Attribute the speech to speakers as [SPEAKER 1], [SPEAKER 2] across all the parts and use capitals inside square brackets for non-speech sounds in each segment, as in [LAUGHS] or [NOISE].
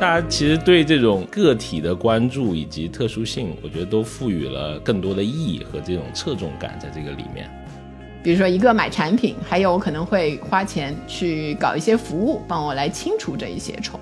[SPEAKER 1] 大家其实对这种个体的关注以及特殊性，我觉得都赋予了更多的意义和这种侧重感在这个里面。
[SPEAKER 2] 比如说一个买产品，还有可能会花钱去搞一些服务，帮我来清除这一些虫。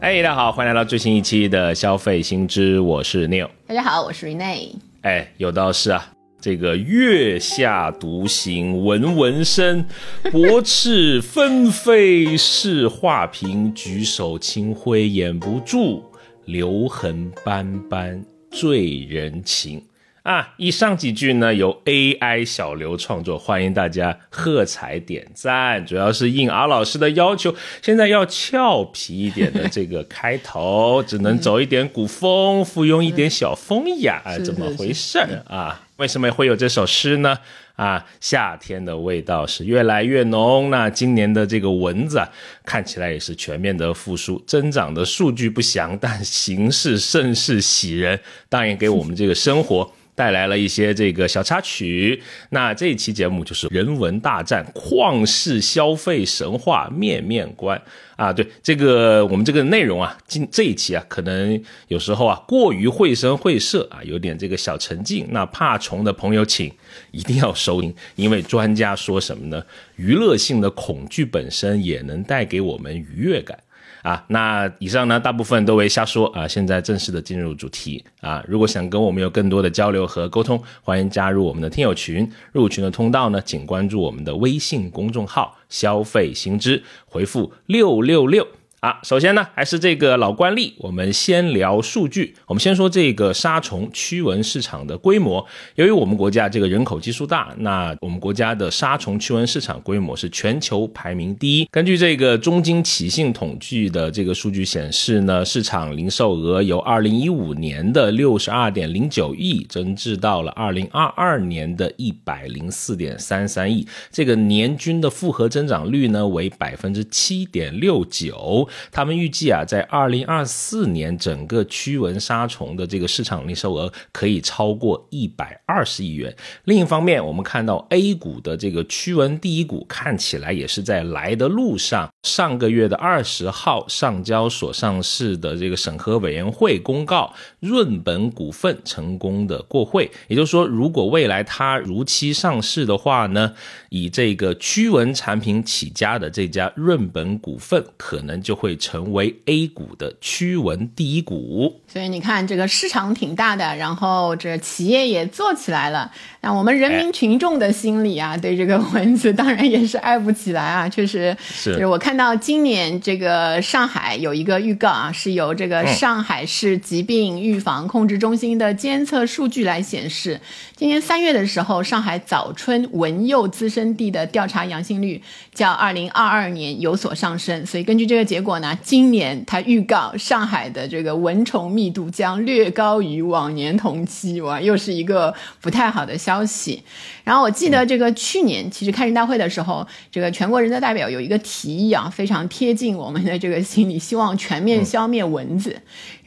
[SPEAKER 1] 哎，大家好，欢迎来到最新一期的消费新知，我是 Neil。
[SPEAKER 2] 大家好，我是 Rene。
[SPEAKER 1] 哎，有道是啊，这个月下独行闻闻声，[LAUGHS] 薄翅纷飞是画屏，举手清辉掩不住，留痕斑斑醉人情。啊，以上几句呢由 AI 小刘创作，欢迎大家喝彩点赞。主要是应阿老师的要求，现在要俏皮一点的这个开头，[LAUGHS] 只能走一点古风，附庸一点小风雅，怎么回事儿啊？为什么会有这首诗呢？啊，夏天的味道是越来越浓。那今年的这个蚊子啊，看起来也是全面的复苏，增长的数据不详，但形势甚是喜人。当然，给我们这个生活。带来了一些这个小插曲，那这一期节目就是人文大战，旷世消费神话面面观啊！对这个我们这个内容啊，今这一期啊，可能有时候啊过于绘声绘色啊，有点这个小沉静。那怕虫的朋友，请一定要收听，因为专家说什么呢？娱乐性的恐惧本身也能带给我们愉悦感。啊，那以上呢，大部分都为瞎说啊。现在正式的进入主题啊，如果想跟我们有更多的交流和沟通，欢迎加入我们的听友群。入群的通道呢，请关注我们的微信公众号“消费新知”，回复六六六。啊，首先呢，还是这个老惯例，我们先聊数据。我们先说这个杀虫驱蚊市场的规模。由于我们国家这个人口基数大，那我们国家的杀虫驱蚊市场规模是全球排名第一。根据这个中金启信统计的这个数据显示呢，市场零售额由二零一五年的六十二点零九亿增至到了二零二二年的一百零四点三三亿，这个年均的复合增长率呢为百分之七点六九。他们预计啊，在二零二四年，整个驱蚊杀虫的这个市场零售额可以超过一百二十亿元。另一方面，我们看到 A 股的这个驱蚊第一股看起来也是在来的路上。上个月的二十号，上交所上市的这个审核委员会公告，润本股份成功的过会。也就是说，如果未来它如期上市的话呢，以这个驱蚊产品起家的这家润本股份，可能就会成为 A 股的驱蚊第一股。
[SPEAKER 2] 所以你看，这个市场挺大的，然后这企业也做起来了。那我们人民群众的心理啊，对这个蚊子当然也是爱不起来啊。[LAUGHS] 确实，
[SPEAKER 1] 是
[SPEAKER 2] 我看到今年这个上海有一个预告啊，是由这个上海市疾病预防控制中心的监测数据来显示，今年三月的时候，上海早春蚊幼滋生地的调查阳性率较二零二二年有所上升。所以根据这个结果呢，今年它预告上海的这个蚊虫密度将略高于往年同期，哇，又是一个不太好的消息。然后我记得这个去年其实开人大会的时候，这个全国人大代表有一个提议啊，非常贴近我们的这个心理，希望全面消灭蚊子。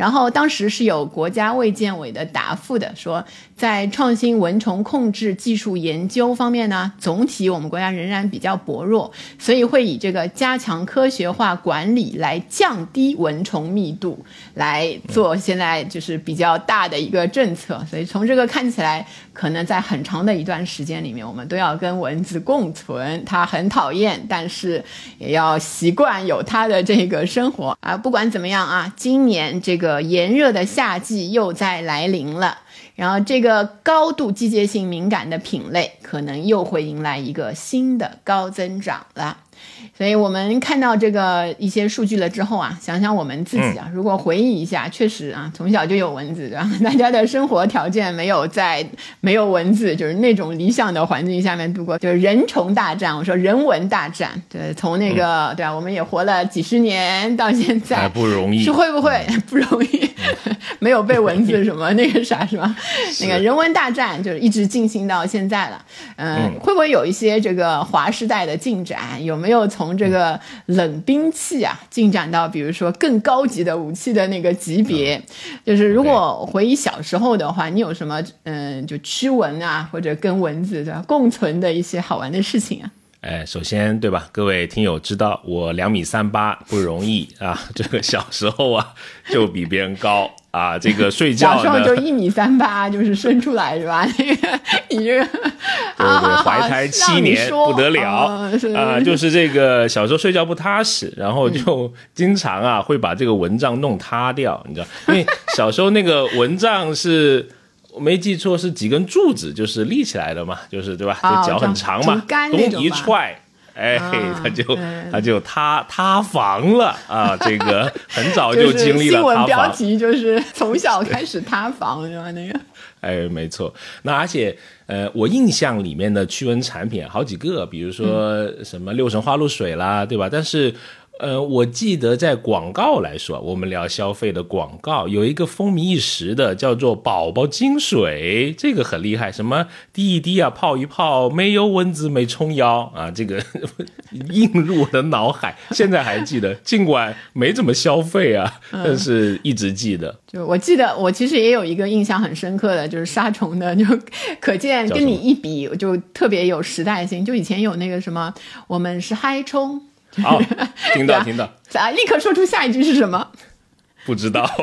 [SPEAKER 2] 然后当时是有国家卫健委的答复的，说在创新蚊虫控制技术研究方面呢，总体我们国家仍然比较薄弱，所以会以这个加强科学化管理来降低蚊虫密度来做，现在就是比较大的一个政策。所以从这个看起来，可能在很长的一段时间里面，我们都要跟蚊子共存。它很讨厌，但是也要习惯有它的这个生活啊。不管怎么样啊，今年这个炎热的夏季又在来临了，然后这个高度季节性敏感的品类可能又会迎来一个新的高增长了。所以我们看到这个一些数据了之后啊，想想我们自己啊，如果回忆一下，确实啊，从小就有蚊子，对吧？大家的生活条件没有在 [LAUGHS] 没有蚊子，就是那种理想的环境下面度过，就是人虫大战。我说人文大战，对，从那个对啊，我们也活了几十年到现在，
[SPEAKER 1] 不容易，
[SPEAKER 2] 是会不会 [LAUGHS] 不容易？没有被蚊子什么那个啥 [LAUGHS] 是吧？那个人文大战就是一直进行到现在了。嗯，会不会有一些这个华时代的进展？有没有从这个冷兵器啊进展到比如说更高级的武器的那个级别？就是如果回忆小时候的话，你有什么嗯就驱蚊啊或者跟蚊子的共存的一些好玩的事情啊？
[SPEAKER 1] 哎，首先对吧，各位听友知道我两米三八不容易啊，这个小时候啊就比别人高啊，这个睡觉
[SPEAKER 2] 小时候就一米三八，就是生出来是吧？那个你这个对
[SPEAKER 1] 对，[LAUGHS] 怀胎七年不得了啊，就是这个小时候睡觉不踏实，然后就经常啊会把这个蚊帐弄塌掉，你知道，因为小时候那个蚊帐是。我没记错是几根柱子，就是立起来的嘛，就是对吧？就脚很长嘛，东一踹，哎，他就他就塌塌房了啊！这个很早就经历了
[SPEAKER 2] 新闻标题就是从小开始塌房是吧？那个，[LAUGHS]
[SPEAKER 1] 哎，没错。那而且呃，我印象里面的驱蚊产品好几个，比如说什么六神花露水啦，对吧？但是。呃，我记得在广告来说，我们聊消费的广告有一个风靡一时的，叫做“宝宝金水”，这个很厉害，什么滴一滴啊，泡一泡，没有蚊子没冲腰啊，这个 [LAUGHS] 映入我的脑海，现在还记得，尽管没怎么消费啊，但是一直记得。
[SPEAKER 2] 就我记得，我其实也有一个印象很深刻的就是杀虫的，就可见跟你一比，就特别有时代性。就以前有那个什么，我们是嗨冲。
[SPEAKER 1] 好，[LAUGHS] 听到听到，
[SPEAKER 2] 啊！立刻说出下一句是什么？
[SPEAKER 1] 不知道。[LAUGHS]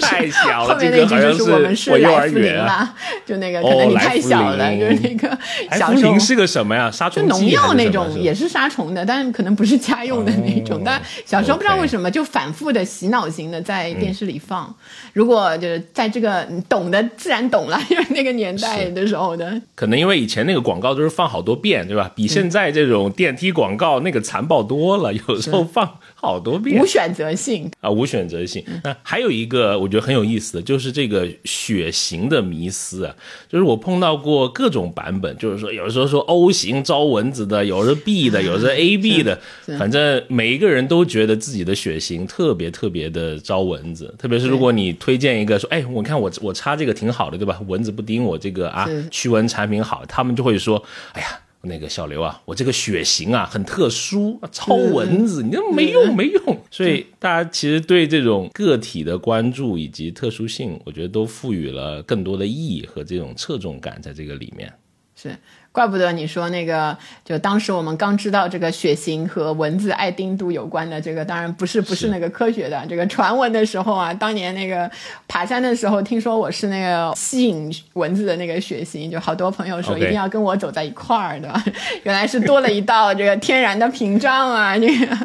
[SPEAKER 1] 太小
[SPEAKER 2] 了，[LAUGHS] 后面那句就是我们是来福林啦，[LAUGHS] 就那个可能你太小了，就是那个小时候
[SPEAKER 1] 是个什么呀？杀虫就
[SPEAKER 2] 农药那种，也是杀虫的，但是可能不是家用的那种。但小时候不知道为什么就反复的洗脑型的在电视里放。如果就是在这个懂的自然懂了，[LAUGHS] 因为那个年代的时候的，
[SPEAKER 1] 可能因为以前那个广告都是放好多遍，对吧？比现在这种电梯广告那个残暴多了，有时候放。好多遍，
[SPEAKER 2] 无选择性
[SPEAKER 1] 啊，无选择性。那还有一个我觉得很有意思的，就是这个血型的迷思啊，就是我碰到过各种版本，就是说有时候说 O 型招蚊子的，有的 B 的，有 [LAUGHS] 的 AB 的，反正每一个人都觉得自己的血型特别特别的招蚊子。特别是如果你推荐一个说，哎，我看我我擦这个挺好的，对吧？蚊子不叮我这个啊，驱蚊产品好，他们就会说，哎呀。那个小刘啊，我这个血型啊很特殊，超蚊子，你这没用没用。所以大家其实对这种个体的关注以及特殊性，我觉得都赋予了更多的意义和这种侧重感在这个里面。
[SPEAKER 2] 是。怪不得你说那个，就当时我们刚知道这个血型和蚊子爱叮度有关的这个，当然不是不是那个科学的。这个传闻的时候啊，当年那个爬山的时候，听说我是那个吸引蚊子的那个血型，就好多朋友说一定要跟我走在一块儿的，[LAUGHS] 原来是多了一道这个天然的屏障啊，这个。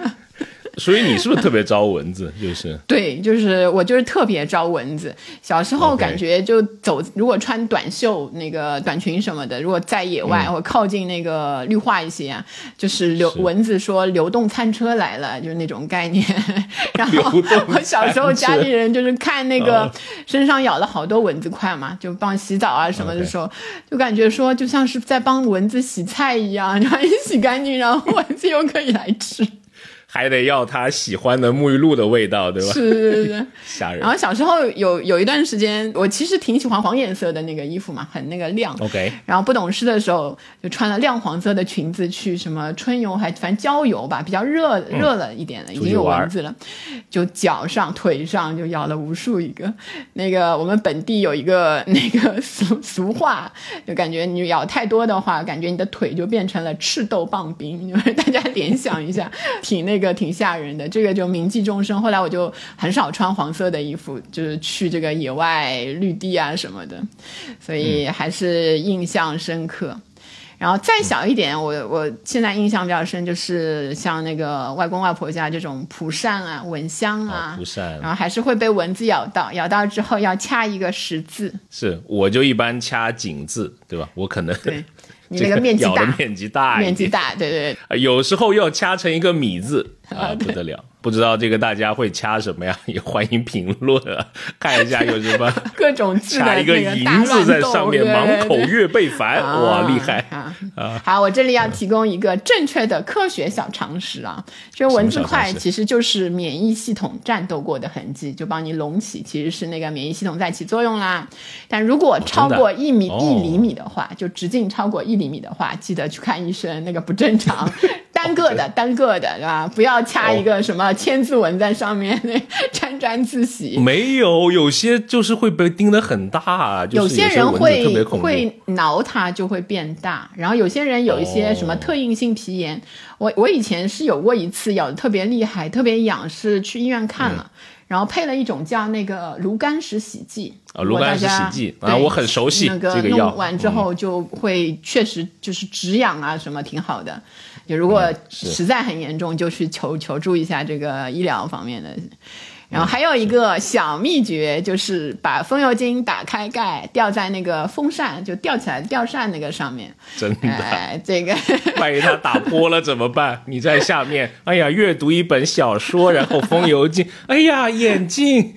[SPEAKER 1] 所以你是不是特别招蚊子？就是 [LAUGHS]
[SPEAKER 2] 对，就是我就是特别招蚊子。小时候感觉就走，如果穿短袖那个短裙什么的，如果在野外或靠近那个绿化一些啊，就是流蚊子说流动餐车来了，就是那种概念。[LAUGHS] 然后我小时候家里人就是看那个身上咬了好多蚊子块嘛，就帮洗澡啊什么的时候，就感觉说就像是在帮蚊子洗菜一样，然后一洗干净，然后蚊子又可以来吃。
[SPEAKER 1] 还得要他喜欢的沐浴露的味道，对吧？
[SPEAKER 2] 是是是，[LAUGHS]
[SPEAKER 1] 吓人。
[SPEAKER 2] 然后小时候有有一段时间，我其实挺喜欢黄颜色的那个衣服嘛，很那个亮。
[SPEAKER 1] OK。
[SPEAKER 2] 然后不懂事的时候，就穿了亮黄色的裙子去什么春游，还反正郊游吧，比较热热了一点了，已经有蚊子了，就脚上腿上就咬了无数一个。那个我们本地有一个那个俗俗话，就感觉你咬太多的话，感觉你的腿就变成了赤豆棒冰，大家联想一下，挺那个。个挺吓人的，这个就铭记终生。后来我就很少穿黄色的衣服，就是去这个野外绿地啊什么的，所以还是印象深刻。然后再小一点，我我现在印象比较深，就是像那个外公外婆家这种蒲扇啊、蚊香啊，
[SPEAKER 1] 蒲扇，
[SPEAKER 2] 然后还是会被蚊子咬到，咬到之后要掐一个十字。
[SPEAKER 1] 是，我就一般掐井字，对吧？我可能
[SPEAKER 2] 对。你那个面积大，
[SPEAKER 1] 面积大，
[SPEAKER 2] 面积大，对对
[SPEAKER 1] 对，有时候要掐成一个米字啊，不得了。不知道这个大家会掐什么呀？也欢迎评论啊，看一下有什么 [LAUGHS]
[SPEAKER 2] 各种
[SPEAKER 1] 掐一个银字在上面，满口月背凡，哇，厉害啊！
[SPEAKER 2] 好，我这里要提供一个正确的科学小常识啊，这个蚊子块其实就是免疫系统战斗过的痕迹，就帮你隆起，其实是那个免疫系统在起作用啦。但如果超过一米一厘米的话，就直径超过一厘米的话，记得去看医生，那个不正常。单个的，单个的，对吧？不要掐一个什么千字文在上面，那 [LAUGHS] 沾沾自喜。
[SPEAKER 1] 没有，有些就是会被盯得很大，有
[SPEAKER 2] 些
[SPEAKER 1] 人
[SPEAKER 2] 会会挠它就会变大，然后有些人有一些什么特应性皮炎，我我以前是有过一次咬的特别厉害，特别痒，是去医院看了。然后配了一种叫那个炉甘石洗剂
[SPEAKER 1] 啊，炉甘石洗剂啊，我很熟悉
[SPEAKER 2] 那个弄完之后就会确实就是止痒啊，什么挺好的。就如果实在很严重，就去求求助一下这个医疗方面的。然后还有一个小秘诀，就是把风油精打开盖，吊在那个风扇，就吊起来吊扇那个上面。
[SPEAKER 1] 真的，
[SPEAKER 2] 这个 [LAUGHS]
[SPEAKER 1] 万一它打破了怎么办？你在下面，哎呀，阅读一本小说，然后风油精，哎呀，眼镜。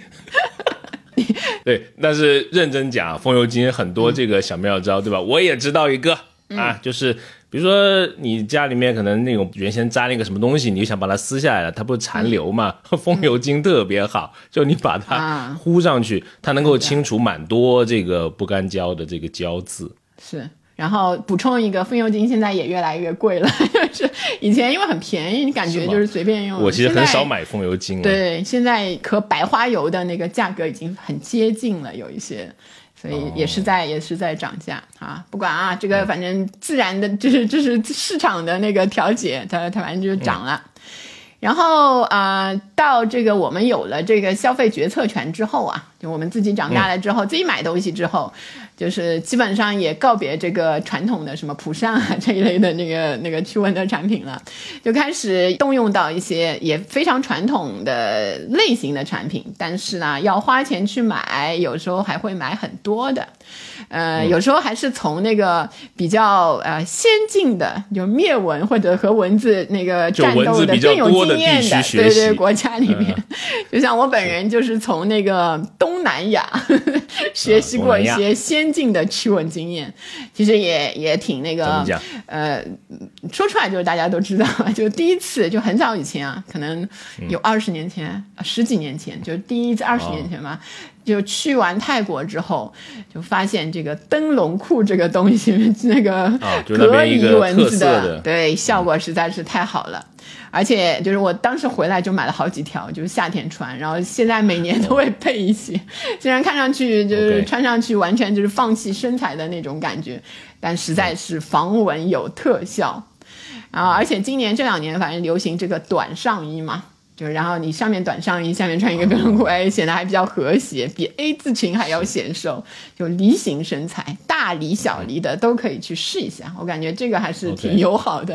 [SPEAKER 1] [LAUGHS] 对，但是认真讲，风油精很多这个小妙招，对吧？我也知道一个啊，就是。比如说，你家里面可能那种原先粘了一个什么东西，你就想把它撕下来了，它不是残留嘛？[LAUGHS] 风油精特别好，就你把它糊上去，它能够清除蛮多这个不干胶的这个胶渍。
[SPEAKER 2] 是，然后补充一个，风油精现在也越来越贵了，[LAUGHS] 就是以前因为很便宜，你感觉就是随便用。
[SPEAKER 1] 我其实很少买风油精。
[SPEAKER 2] 对，现在和白花油的那个价格已经很接近了，有一些。所以也是在也是在涨价啊，不管啊，这个反正自然的，就是就是市场的那个调节，它它反正就涨了。然后啊，到这个我们有了这个消费决策权之后啊，就我们自己长大了之后，自己买东西之后。就是基本上也告别这个传统的什么蒲扇啊这一类的那个那个驱蚊的产品了，就开始动用到一些也非常传统的类型的产品，但是呢要花钱去买，有时候还会买很多的，呃，有时候还是从那个比较呃先进的，就灭蚊或者和蚊子那个战斗的更有经验的，对对国家里面，[LAUGHS] 就像我本人就是从那个东南亚 [LAUGHS] 学习过一些先。先进的驱蚊经验，其实也也挺那个，呃，说出来就是大家都知道，[LAUGHS] 就第一次就很早以前啊，可能有二十年前、十几年前，就第一次二十年前嘛，就去完泰国之后，就发现这个灯笼裤这个东西，那个 [LAUGHS] 隔离蚊子
[SPEAKER 1] 的，
[SPEAKER 2] 对，效果实在是太好了。而且就是我当时回来就买了好几条，就是夏天穿，然后现在每年都会配一些。虽然看上去就 [LAUGHS] 是穿上去完全就是放弃身材的那种感觉，但实在是防蚊有特效。啊，而且今年这两年反正流行这个短上衣嘛。就然后你上面短上衣，下面穿一个灯笼裤，哎，显得还比较和谐，比 A 字裙还要显瘦。就梨形身材，大梨小梨的都可以去试一下，我感觉这个还是挺友好的。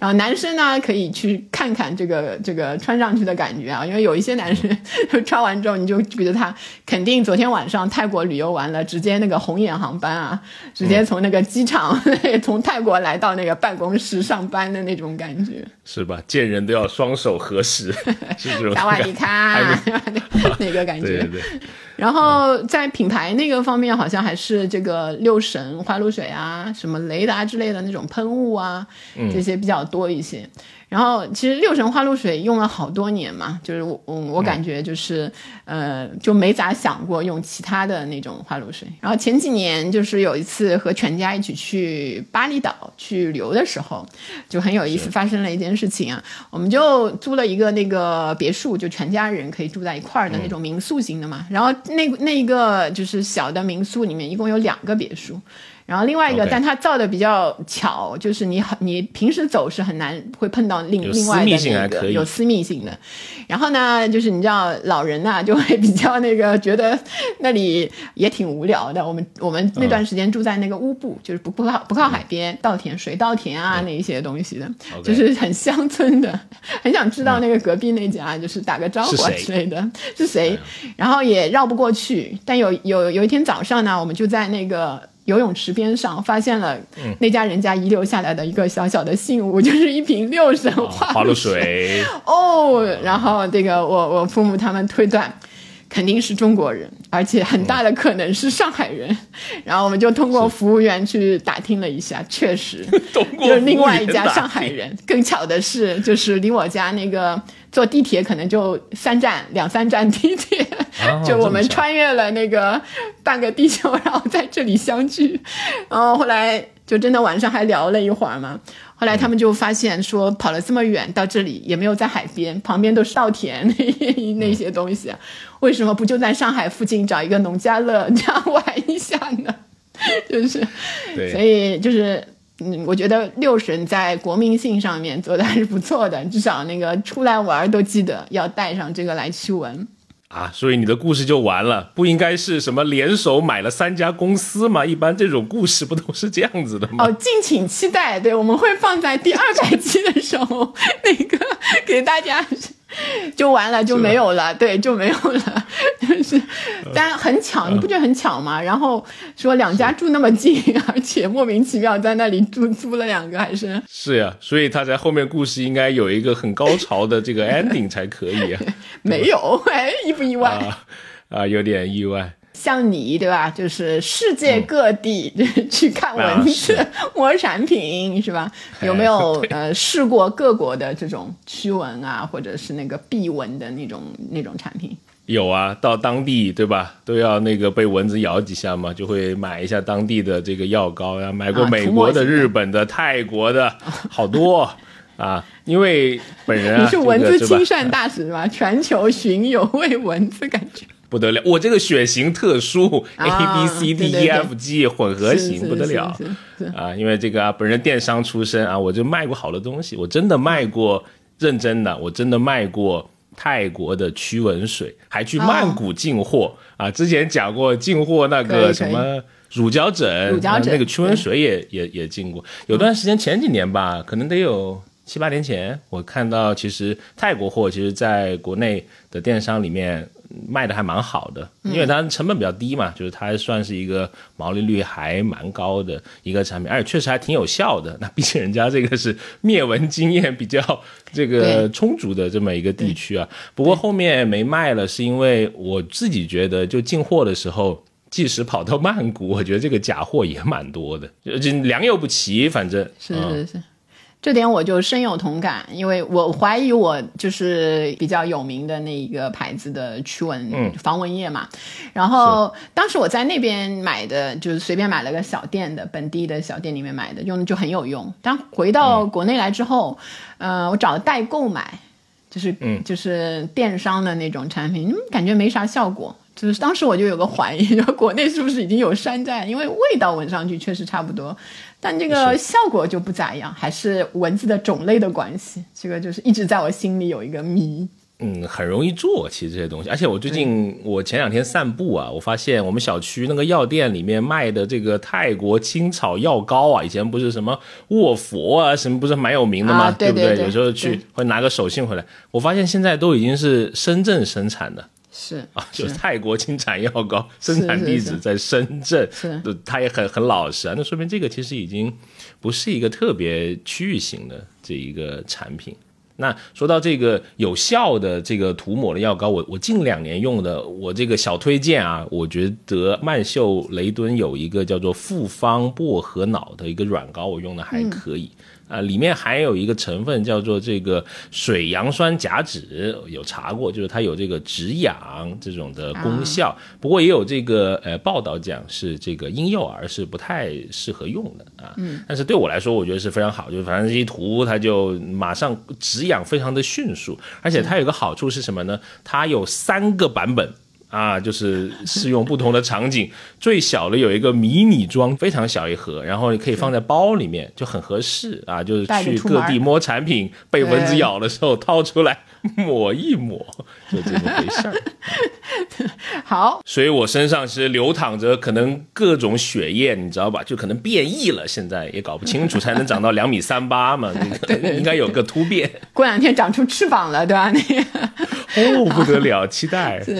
[SPEAKER 2] 然后男生呢，可以去看看这个这个穿上去的感觉啊，因为有一些男生 [LAUGHS] 穿完之后，你就觉得他肯定昨天晚上泰国旅游完了，直接那个红眼航班啊，直接从那个机场 [LAUGHS] 从泰国来到那个办公室上班的那种感觉，
[SPEAKER 1] 是吧？见人都要双手合十。[LAUGHS]
[SPEAKER 2] 打瓦迪卡，[LAUGHS] 那个感觉。然后在品牌那个方面，好像还是这个六神花露水啊，什么雷达之类的那种喷雾啊，这些比较多一些。然后其实六神花露水用了好多年嘛，就是我我我感觉就是呃就没咋想过用其他的那种花露水。然后前几年就是有一次和全家一起去巴厘岛去旅游的时候，就很有意思，发生了一件事情啊，我们就租了一个那个别墅，就全家人可以住在一块儿的那种民宿型的嘛。然后那那一个就是小的民宿里面一共有两个别墅。然后另外一个，但它造的比较巧，就是你很你平时走是很难会碰到另另外的那个有私密性的。然后呢，就是你知道老人呐就会比较那个觉得那里也挺无聊的。我们我们那段时间住在那个乌布，就是不不靠不靠海边，稻田水稻田啊那一些东西的，就是很乡村的，很想知道那个隔壁那家就是打个招呼之类的。是谁，然后也绕不过去。但有有有一天早上呢，我们就在那个。游泳池边上发现了那家人家遗留下来的一个小小的信物，[LAUGHS] 就是一瓶六神花
[SPEAKER 1] 露水。[LAUGHS]
[SPEAKER 2] 哦，然后这个我我父母他们推断肯定是中国人，而且很大的可能是上海人。然后我们就通过服务员去打听了一下，确实就是另外一家上海人。更巧的是，就是离我家那个。坐地铁可能就三站两三站地铁，就我们穿越了那个半个地球，然后在这里相聚。然后后来就真的晚上还聊了一会儿嘛。后来他们就发现说，跑了这么远到这里也没有在海边，旁边都是稻田那那些东西，为什么不就在上海附近找一个农家乐这样玩一下呢？[LAUGHS] 就是，所以就是，嗯，我觉得六神在国民性上面做的还是不错的，至少那个出来玩都记得要带上这个来驱蚊。
[SPEAKER 1] 啊，所以你的故事就完了，不应该是什么联手买了三家公司吗？一般这种故事不都是这样子的吗？
[SPEAKER 2] 哦，敬请期待，对，我们会放在第二百期的时候，[LAUGHS] 那个给大家。[LAUGHS] 就完了，就没有了，对，就没有了，[LAUGHS] 就是，但很巧，你不觉得很巧吗？然后说两家住那么近，[LAUGHS] 而且莫名其妙在那里租租了两个，还是
[SPEAKER 1] 是呀，所以他在后面故事应该有一个很高潮的这个 ending 才可以啊。
[SPEAKER 2] 没有，哎，意不意外？
[SPEAKER 1] 啊，有点意外。
[SPEAKER 2] 像你对吧？就是世界各地 [LAUGHS] 去看蚊子摸产 [LAUGHS] 品是吧？有没有呃试过各国的这种驱蚊啊，或者是那个避蚊的那种那种产品？
[SPEAKER 1] 有啊，到当地对吧，都要那个被蚊子咬几下嘛，就会买一下当地的这个药膏呀。买过美国的、日本的、泰国的，好多 [LAUGHS] 啊。因为本人
[SPEAKER 2] 你是蚊子亲善大使吧？全球巡游为蚊子感觉。
[SPEAKER 1] 不得了，我这个血型特殊，A B C D E F G 混合型不得了啊！因为这个啊，本人电商出身啊，我就卖过好多东西，我真的卖过，认真的，我真的卖过泰国的驱蚊水，还去曼谷进货啊！之前讲过进货那个什么乳胶枕，
[SPEAKER 2] 乳胶枕
[SPEAKER 1] 那个驱蚊水也也也进过，有段时间前几年吧，可能得有七八年前，我看到其实泰国货其实在国内的电商里面。卖的还蛮好的，因为它成本比较低嘛，就是它算是一个毛利率还蛮高的一个产品，而且确实还挺有效的。[LAUGHS] 那毕竟人家这个是灭蚊经验比较这个充足的这么一个地区啊。不过后面没卖了，是因为我自己觉得，就进货的时候，即使跑到曼谷，我觉得这个假货也蛮多的，就良莠不齐，反正
[SPEAKER 2] 是是是。这点我就深有同感，因为我怀疑我就是比较有名的那一个牌子的驱蚊防蚊液嘛。然后当时我在那边买的，就是随便买了个小店的本地的小店里面买的，用的就很有用。但回到国内来之后，呃，我找代购买，就是就是电商的那种产品，感觉没啥效果。就是当时我就有个怀疑，[LAUGHS] 国内是不是已经有山寨？因为味道闻上去确实差不多。但这个效果就不咋样，还是文字的种类的关系，这个就是一直在我心里有一个谜。
[SPEAKER 1] 嗯，很容易做，其实这些东西。而且我最近，我前两天散步啊，我发现我们小区那个药店里面卖的这个泰国青草药膏啊，以前不是什么卧佛啊，什么不是蛮有名的吗？对不
[SPEAKER 2] 对？
[SPEAKER 1] 有时候去会拿个手信回来，我发现现在都已经是深圳生产的。
[SPEAKER 2] 是
[SPEAKER 1] 啊，就是泰国金产药膏生产地址在深圳，
[SPEAKER 2] 是，
[SPEAKER 1] 他也很很老实啊。那说明这个其实已经不是一个特别区域型的这一个产品。那说到这个有效的这个涂抹的药膏，我我近两年用的，我这个小推荐啊，我觉得曼秀雷敦有一个叫做复方薄荷脑的一个软膏，我用的还可以。啊，里面还有一个成分叫做这个水杨酸甲酯，有查过，就是它有这个止痒这种的功效。不过也有这个呃报道讲是这个婴幼儿是不太适合用的啊。嗯。但是对我来说，我觉得是非常好，就是反正一涂它就马上止痒，非常的迅速。而且它有个好处是什么呢？它有三个版本。啊，就是适用不同的场景。最小的有一个迷你装，非常小一盒，然后你可以放在包里面，就很合适啊。就是去各地摸产品，被蚊子咬的时候掏出来抹一抹，就这么回事儿。[LAUGHS]
[SPEAKER 2] 好，
[SPEAKER 1] 所以我身上其实流淌着可能各种血液，你知道吧？就可能变异了，现在也搞不清楚，才能长到两米三八嘛？那个应该有个突变。
[SPEAKER 2] 过两天长出翅膀了，对吧？你
[SPEAKER 1] 哦，不得了，期待。[LAUGHS]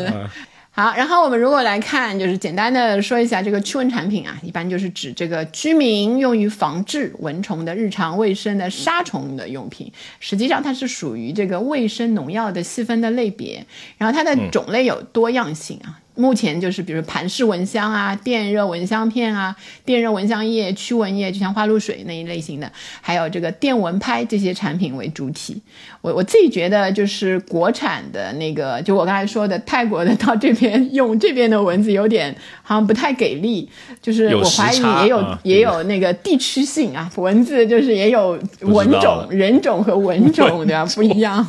[SPEAKER 2] 好，然后我们如果来看，就是简单的说一下这个驱蚊产品啊，一般就是指这个居民用于防治蚊虫的日常卫生的杀虫的用品。实际上它是属于这个卫生农药的细分的类别，然后它的种类有多样性啊。目前就是比如盘式蚊香啊、电热蚊香片啊、电热蚊香液、驱蚊液，就像花露水那一类型的，还有这个电蚊拍这些产品为主体。我我自己觉得，就是国产的那个，就我刚才说的泰国的到这边用这边的蚊子有点好像不太给力，就是我怀疑也有也有那个地区性啊，蚊子就是也有蚊种、人种和蚊种 [LAUGHS] 的不一样，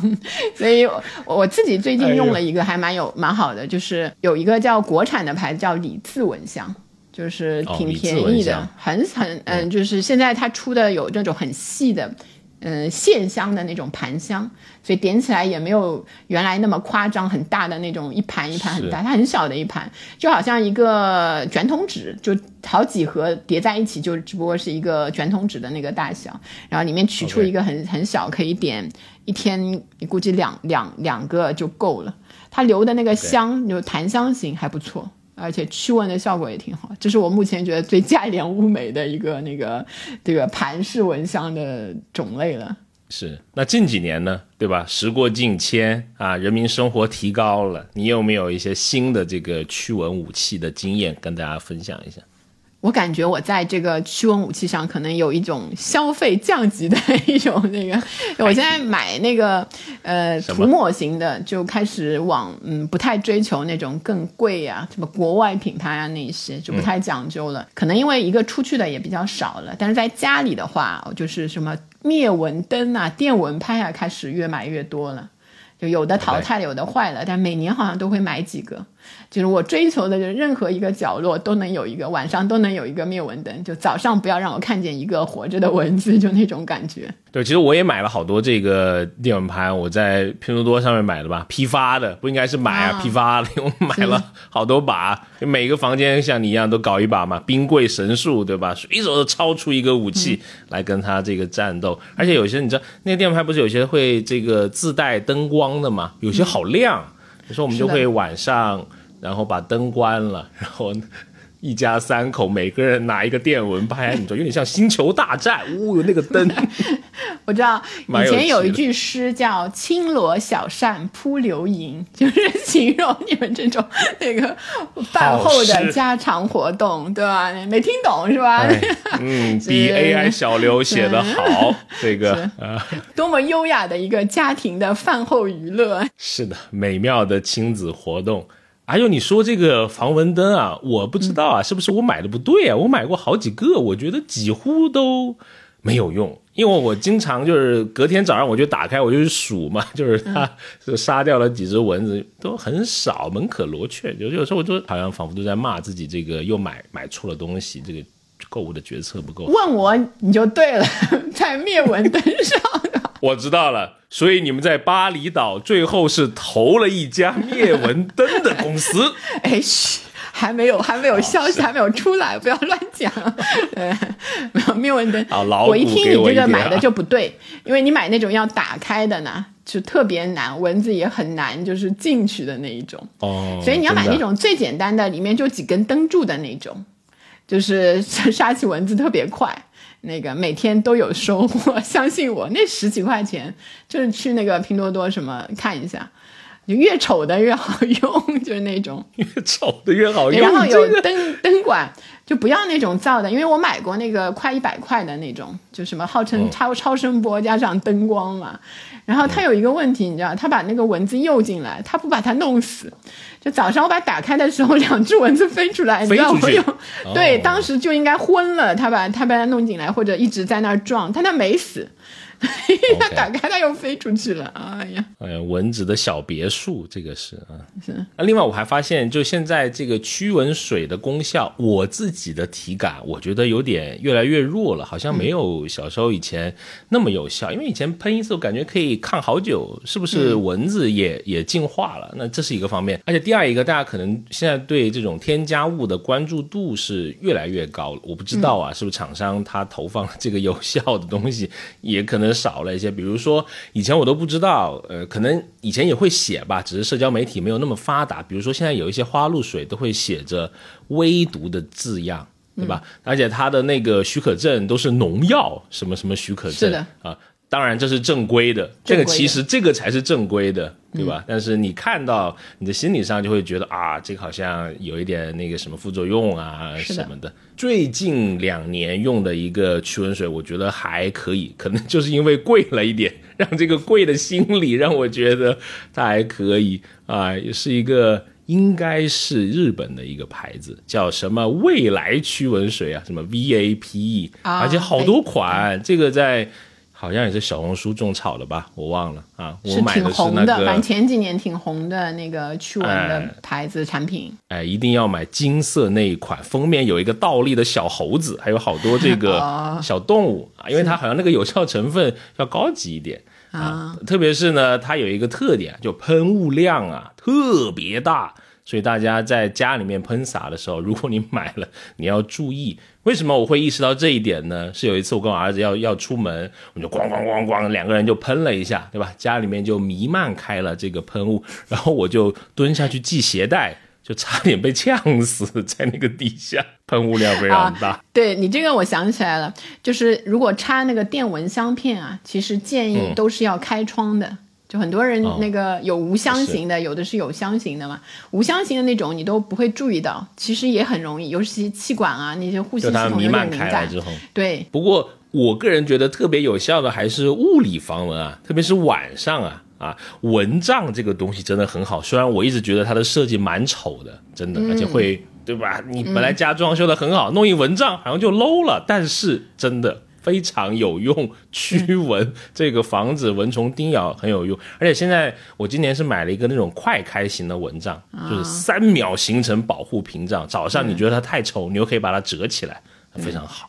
[SPEAKER 2] 所以我自己最近用了一个还蛮有蛮好的，就是有一个叫国产的牌子叫李字蚊香。就是挺便宜的，很很嗯，就是现在它出的有那种很细的。嗯，线香的那种盘香，所以点起来也没有原来那么夸张，很大的那种一盘一盘很大，它很小的一盘，就好像一个卷筒纸，就好几盒叠在一起，就只不过是一个卷筒纸的那个大小，然后里面取出一个很很小，可以点一天，你估计两两两个就够了。它留的那个香就檀香型还不错。而且驱蚊的效果也挺好，这是我目前觉得最价廉物美的一个那个这个盘式蚊香的种类了。
[SPEAKER 1] 是，那近几年呢，对吧？时过境迁啊，人民生活提高了，你有没有一些新的这个驱蚊武器的经验跟大家分享一下？
[SPEAKER 2] 我感觉我在这个驱蚊武器上可能有一种消费降级的一种那个，[LAUGHS] 我现在买那个呃涂抹型的，就开始往嗯不太追求那种更贵呀，什么国外品牌啊那些就不太讲究了。可能因为一个出去的也比较少了，但是在家里的话，就是什么灭蚊灯啊、电蚊拍啊，开始越买越多了。就有的淘汰了，有的坏了，但每年好像都会买几个。就是我追求的，就是任何一个角落都能有一个，晚上都能有一个灭蚊灯。就早上不要让我看见一个活着的蚊子，就那种感觉。
[SPEAKER 1] 对，其实我也买了好多这个电蚊拍，我在拼多多上面买的吧，批发的，不应该是买啊，批发的。我买了好多把，每个房间像你一样都搞一把嘛，[LAUGHS] 冰柜神速，对吧？随手都抄出一个武器来跟他这个战斗。而且有些你知道，那个电蚊拍不是有些会这个自带灯光的嘛？有些好亮，有时候我们就会晚上。然后把灯关了，然后一家三口每个人拿一个电蚊拍，你说有点像星球大战，[LAUGHS] 呜，有那个灯。[LAUGHS]
[SPEAKER 2] 我知道以前有一句诗叫“轻罗小扇扑流萤”，[LAUGHS] 就是形容你们这种那个饭后的家常活动，对吧？没听懂是吧？
[SPEAKER 1] 嗯，比 AI 小刘写的好，这个
[SPEAKER 2] 多么优雅的一个家庭的饭后娱乐。
[SPEAKER 1] 是的，美妙的亲子活动。还有你说这个防蚊灯啊，我不知道啊，是不是我买的不对啊？我买过好几个，我觉得几乎都没有用，因为我经常就是隔天早上我就打开，我就去数嘛，[LAUGHS] 就是它就杀掉了几只蚊子，都很少，门可罗雀。有有时候我就好像仿佛都在骂自己，这个又买买错了东西，这个购物的决策不够。
[SPEAKER 2] 问我你就对了，[LAUGHS] 在灭蚊灯上。
[SPEAKER 1] 我知道了，所以你们在巴厘岛最后是投了一家灭蚊灯的公司。[LAUGHS]
[SPEAKER 2] 哎，嘘，还没有，还没有消息，还没有出来，不要乱讲。没 [LAUGHS] 有灭蚊灯。我一听你这个买的就不对，因为你买那种要打开的呢，就特别难，蚊子也很难，就是进去的那一种。
[SPEAKER 1] 哦。
[SPEAKER 2] 所以你要买那种最简单的，里面就几根灯柱的那种，就是杀起蚊子特别快。那个每天都有收获，相信我，那十几块钱就是去那个拼多多什么看一下，就越丑的越好用，就是那种 [LAUGHS]
[SPEAKER 1] 越丑的越好用。
[SPEAKER 2] 然后有灯灯管，就不要那种造的，因为我买过那个快一百块的那种，就什么号称超超声波加上灯光嘛。然后它有一个问题，你知道，它把那个蚊子诱进来，它不把它弄死。就早上我把它打开的时候，两只蚊子飞出来，你知道我有对，当时就应该昏了，它把它把它弄进来，或者一直在那儿撞，它那没死。[LAUGHS] 它打开，它又飞出去了。哎呀，
[SPEAKER 1] 哎呀，蚊子的小别墅，这个是啊。
[SPEAKER 2] 是。
[SPEAKER 1] 那另外我还发现，就现在这个驱蚊水的功效，我自己的体感，我觉得有点越来越弱了，好像没有小时候以前那么有效。因为以前喷一次，我感觉可以抗好久，是不是蚊子也也进化了？那这是一个方面。而且第二一个，大家可能现在对这种添加物的关注度是越来越高了。我不知道啊，是不是厂商他投放这个有效的东西，也可能。少了一些，比如说以前我都不知道，呃，可能以前也会写吧，只是社交媒体没有那么发达。比如说现在有一些花露水都会写着微毒的字样，对吧？而且它的那个许可证都是农药什么什么许可证
[SPEAKER 2] 的
[SPEAKER 1] 啊。当然这是正规的，这个其实这个才是正规的，对
[SPEAKER 2] 嗯
[SPEAKER 1] 吧？但是你看到你的心理上就会觉得啊，这个好像有一点那个什么副作用啊什么的。最近两年用的一个驱蚊水，我觉得还可以，[LAUGHS] 可能就是因为贵了一点，[LAUGHS] 让这个贵的心理让我觉得它还可以啊，也是一个。应该是日本的一个牌子，叫什么未来驱蚊水啊，什么 VAPE，、
[SPEAKER 2] 啊
[SPEAKER 1] 而且好多款，这个在好像也是小红书种草的吧，我忘了啊。我买的是
[SPEAKER 2] 红的，
[SPEAKER 1] 那个，
[SPEAKER 2] 反正前几年挺红的那个驱蚊的
[SPEAKER 1] 哎
[SPEAKER 2] 牌子产品。
[SPEAKER 1] 哎，一定要买金色那一款，封面有一个倒立的小猴子，还有好多这个 [LAUGHS]
[SPEAKER 2] 哦
[SPEAKER 1] 小动物啊，因为它好像那个有效成分要高级一点啊，特别是呢，它有一个特点，就喷雾量啊特别大。所以大家在家里面喷洒的时候，如果你买了，你要注意。为什么我会意识到这一点呢？是有一次我跟我儿子要要出门，我就咣咣咣咣，两个人就喷了一下，对吧？家里面就弥漫开了这个喷雾，然后我就蹲下去系鞋带，就差点被呛死在那个底下，喷雾量非常大。
[SPEAKER 2] 对你这个我想起来了，就是如果插那个电蚊香片啊，其实建议
[SPEAKER 1] 嗯
[SPEAKER 2] 都是要开窗的。就很多人
[SPEAKER 1] 哦
[SPEAKER 2] 那个有无香型的，有的是有香型的嘛。无香型的那种你都不会注意到，其实也很容易，尤其气管啊那些呼吸系统有
[SPEAKER 1] 弥漫开来
[SPEAKER 2] 点敏感
[SPEAKER 1] 之。后，
[SPEAKER 2] 对，
[SPEAKER 1] 不过我个人觉得特别有效的还是物理防蚊啊，特别是晚上啊啊，蚊帐这个东西真的很好。虽然我一直觉得它的设计蛮丑的，真的，而且会对吧？你本来家装修的很好，弄一蚊帐好像就 low 了，但是真的。非常有用，驱蚊这个防止蚊虫叮咬很有用，而且现在我今年是买了一个那种快开型的蚊帐，就是三秒形成保护屏障。早上你觉得它太丑，你又可以把它折起来，非常好。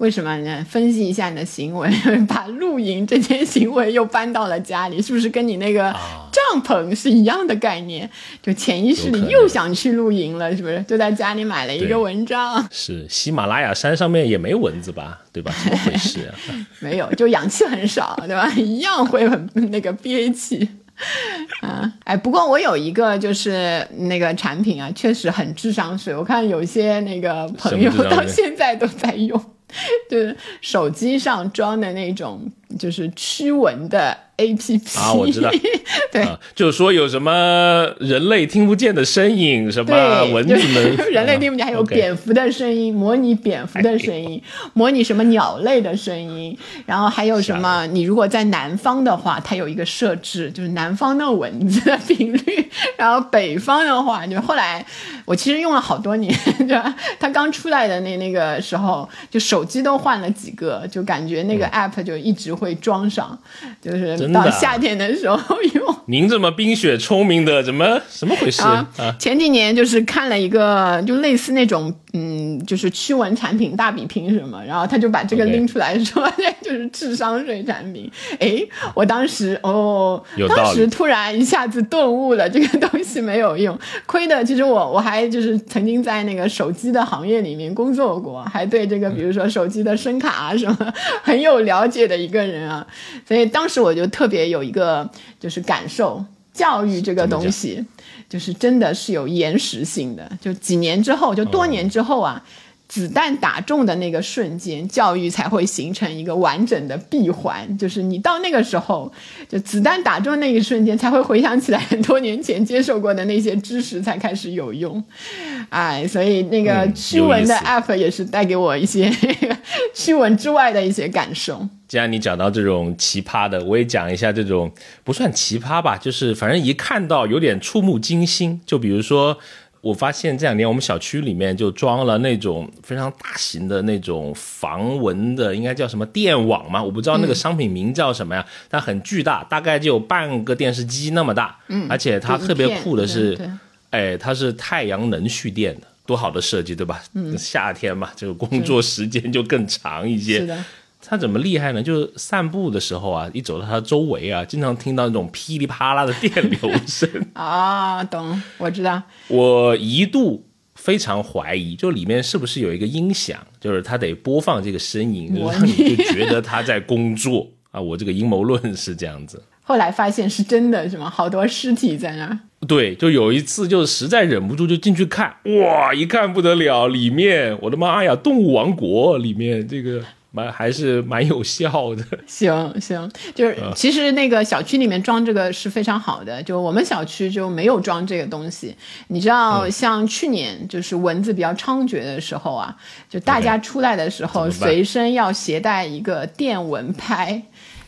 [SPEAKER 2] 为什么呢？分析一下你的行为，[LAUGHS] 把露营这件行为又搬到了家里，是不是跟你那个帐篷是一样的概念？就潜意识里又想去露营了，是不是？就在家里买了一个蚊帐，
[SPEAKER 1] 是喜马拉雅山上面也没蚊子吧？对吧？怎么回事啊？[LAUGHS]
[SPEAKER 2] 没有，就氧气很少，对吧？一样会很那个憋气。[LAUGHS] 啊，哎，不过我有一个就是那个产品啊，确实很智商税。我看有些那个朋友到现在都在用，[LAUGHS] 对手机上装的那种就是驱蚊的 APP
[SPEAKER 1] 啊我知道 [LAUGHS]
[SPEAKER 2] 对。
[SPEAKER 1] 啊，就是说有什么人类听不见的声音，什么，蚊子们
[SPEAKER 2] 就，人类听不见，还有蝙蝠的声音，模拟蝙蝠的声音，模拟什么鸟类的声音，然后还有什么？你如果在南方的话，它有一个设置，就是南方的蚊子的频率，[LAUGHS] 然后北方的话，就后来我其实用了好多年，[LAUGHS] 对吧？它刚出来的那那个时候，就手机都换了几个，就感觉那个 app 就一直会装上，就是到夏天的时候用。[LAUGHS]
[SPEAKER 1] 您这么冰雪聪明的，怎么怎么回事
[SPEAKER 2] 啊
[SPEAKER 1] 啊？，
[SPEAKER 2] 前几年就是看了一个，就类似那种，嗯，就是驱蚊产品大比拼什么，然后他就把这个拎出来说，这就是智商税产品。[LAUGHS] 哎，我当时哦当时突然一下子顿悟了，这个东西没有用，[LAUGHS] 亏的。其实我我还就是曾经在那个手机的行业里面工作过，还对这个比如说手机的声卡啊什么很有了解的一个人啊，所以当时我就特别有一个就是感受，教育这个东西。就是真的是有延时性的，就几年之后，就多年之后啊，子弹打中的那个瞬间，教育才会形成一个完整的闭环。就是你到那个时候，就子弹打中那一瞬间，才会回想起来很多年前接受过的那些知识，才开始有用。[LAUGHS] 哎，所以那个驱蚊的 app 也是带给我一些驱蚊之外的一些感受。
[SPEAKER 1] 既然你讲到这种奇葩的，我也讲一下这种不算奇葩吧，就是反正一看到有点触目惊心。就比如说，我发现这两年我们小区里面就装了那种非常大型的那种防蚊的，应该叫什么电网嘛？我不知道那个商品名叫什么呀，它很巨大，大概就有半个电视机那么大。嗯，而且它特别酷的是，哎，它是太阳能蓄电的。多好的设计，对吧？嗯，夏天嘛，这个工作时间就更长一些。
[SPEAKER 2] 是的，
[SPEAKER 1] 它怎么厉害呢？就是散步的时候啊，一走到他周围啊，经常听到那种噼里啪啦的电流声。[LAUGHS]
[SPEAKER 2] 啊，懂，我知道。
[SPEAKER 1] 我一度非常怀疑，就里面是不是有一个音响，就是他得播放这个声音，
[SPEAKER 2] 模
[SPEAKER 1] 让你就觉得他在工作 [LAUGHS] 啊。我这个阴谋论是这样子。
[SPEAKER 2] 后来发现是真的，是吗？好多尸体在那儿。
[SPEAKER 1] 对，就有一次就实在忍不住就进去看，哇，一看不得了，里面我的妈呀，动物王国里面这个蛮还是蛮有效的。[LAUGHS]
[SPEAKER 2] 行行，就是其实那个小区里面装这个是非常好的，就我们小区就没有装这个东西。你知道，像去年就是蚊子比较猖獗的时候啊，就大家出来的时候随身要携带一个电蚊拍。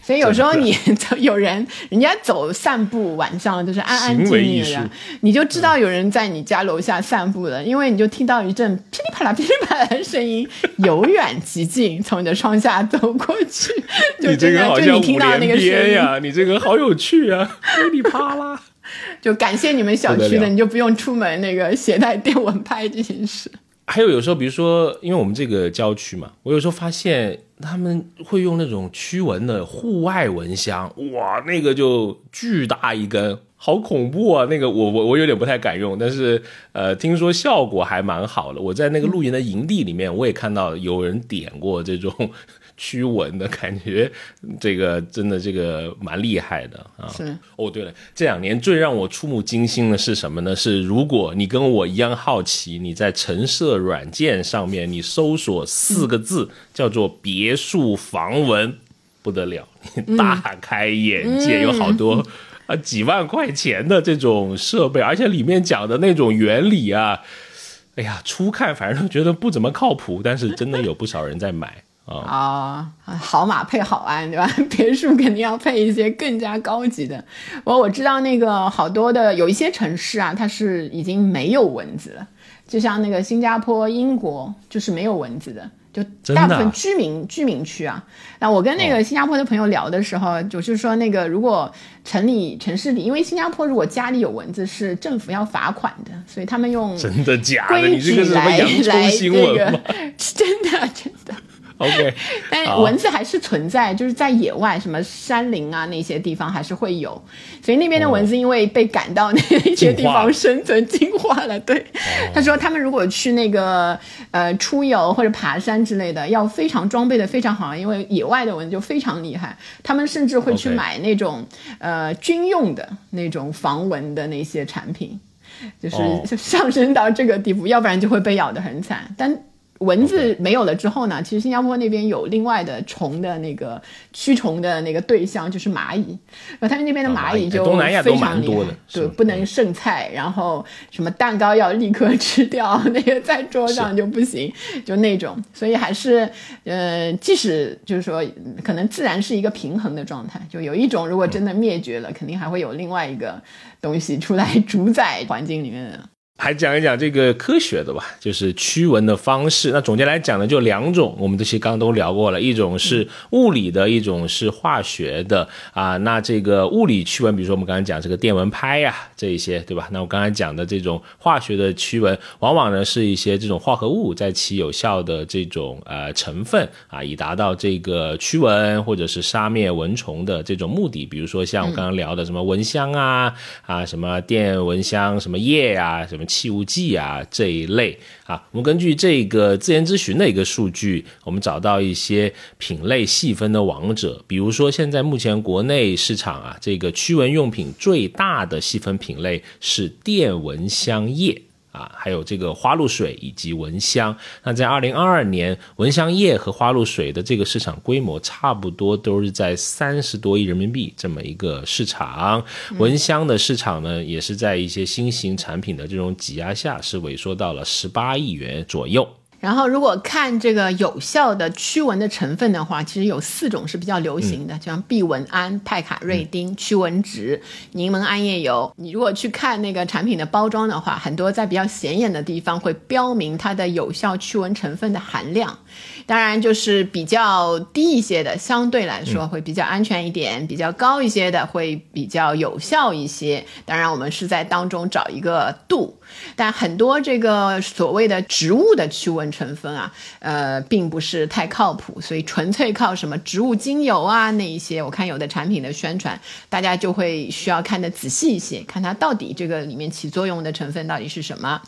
[SPEAKER 2] 所以有时候你 [LAUGHS] 有人，人家走散步，晚上就是安安静静的，你就知道有人在你家楼下散步了，因为你就听到一阵噼里啪啦、噼里啪啦的声音，由远及近，从你的窗下走过去。[LAUGHS]
[SPEAKER 1] 就你这个好像五连鞭呀！你这个好有趣啊！噼里啪啦，[LAUGHS]
[SPEAKER 2] 就感谢你们小区的，你就不用出门那个携带电蚊拍这件事。
[SPEAKER 1] 还有有时候，比如说，因为我们这个郊区嘛，我有时候发现他们会用那种驱蚊的户外蚊香，哇，那个就巨大一根，好恐怖啊！那个我我我有点不太敢用，但是呃，听说效果还蛮好的。我在那个露营的营地里面，我也看到有人点过这种。驱蚊的感觉，[LAUGHS] 这个真的这个蛮厉害的啊！
[SPEAKER 2] 是
[SPEAKER 1] 哦，对了，这两年最让我触目惊心的是什么呢？是如果你跟我一样好奇，你在橙色软件上面你搜索四个字叫做“别墅防蚊”，不得了，你大开眼界，有好多啊几万块钱的这种设备，而且里面讲的那种原理啊，哎呀，初看反正觉得不怎么靠谱，但是真的有不少人在买。
[SPEAKER 2] 啊，好马配好鞍，对吧？[LAUGHS] 别墅肯定要配一些更加高级的。我我知道那个好多的有一些城市啊，它是已经没有蚊子了，就像那个新加坡、英国就是没有蚊子的，就大部分居民居民区啊。那我跟那个新加坡的朋友聊的时候，就是说那个如果城里城市里，因为新加坡如果家里有蚊子是政府要罚款的，所以他们用
[SPEAKER 1] 真的假的？你这个是什么洋葱新闻吗？[LAUGHS]
[SPEAKER 2] 真的真的。
[SPEAKER 1] OK，[LAUGHS]
[SPEAKER 2] 但蚊子还是存在，就是在野外，什么山林啊那些地方还是会有，所以那边的蚊子因为被赶到那些地方生存进化了。对，他说他们如果去那个呃出游或者爬山之类的，要非常装备的非常好，因为野外的蚊子就非常厉害。他们甚至会去买那种呃军用的那种防蚊的那些产品，就是上升到这个地步，要不然就会被咬得很惨。但蚊子没有了之后呢？其实新加坡那边有另外的虫的那个驱虫的那个对象，就是蚂蚁。然后他们那边的蚂蚁就非常厉害，对，不能剩菜，然后什么蛋糕要立刻吃掉，那个在桌上就不行，就那种。所以还是，呃，即使就是说，可能自然是一个平衡的状态，就有一种如果真的灭绝了，肯定还会有另外一个东西出来主宰环境里面的。
[SPEAKER 1] 还讲一讲这个科学的吧，就是驱蚊的方式。那总结来讲呢，就两种，我们这些刚刚都聊过了，一种是物理的，一种是化学的啊。那这个物理驱蚊，比如说我们刚才讲这个电蚊拍呀，这一些，对吧？那我刚才讲的这种化学的驱蚊，往往呢是一些这种化合物在其有效的这种呃成分啊，以达到这个驱蚊或者是杀灭蚊虫的这种目的。比如说像我刚刚聊的什么蚊香啊啊，什么电蚊香，什么液啊，什么。器物剂啊这一类啊，我们根据这个自研咨询的一个数据，我们找到一些品类细分的王者，比如说现在目前国内市场啊，这个驱蚊用品最大的细分品类是电蚊香液。啊，还有这个花露水以及蚊香。那在二零二二年，蚊香液和花露水的这个市场规模差不多都是在三十多亿人民币这么一个市场。蚊香的市场呢，也是在一些新型产品的这种挤压下，是萎缩到了十八亿元左右。
[SPEAKER 2] 然后，如果看这个有效的驱蚊的成分的话，其实有四种是比较流行的，就像避蚊胺、派卡瑞丁、驱蚊酯、柠檬桉叶油。你如果去看那个产品的包装的话，很多在比较显眼的地方会标明它的有效驱蚊成分的含量。当然，就是比较低一些的，相对来说会比较安全一点；比较高一些的会比较有效一些。当然，我们是在当中找一个度。但很多这个所谓的植物的驱蚊成分啊，呃，并不是太靠谱，所以纯粹靠什么植物精油啊那一些，我看有的产品的宣传，大家就会需要看得仔细一些，看它到底这个里面起作用的成分到底是什么。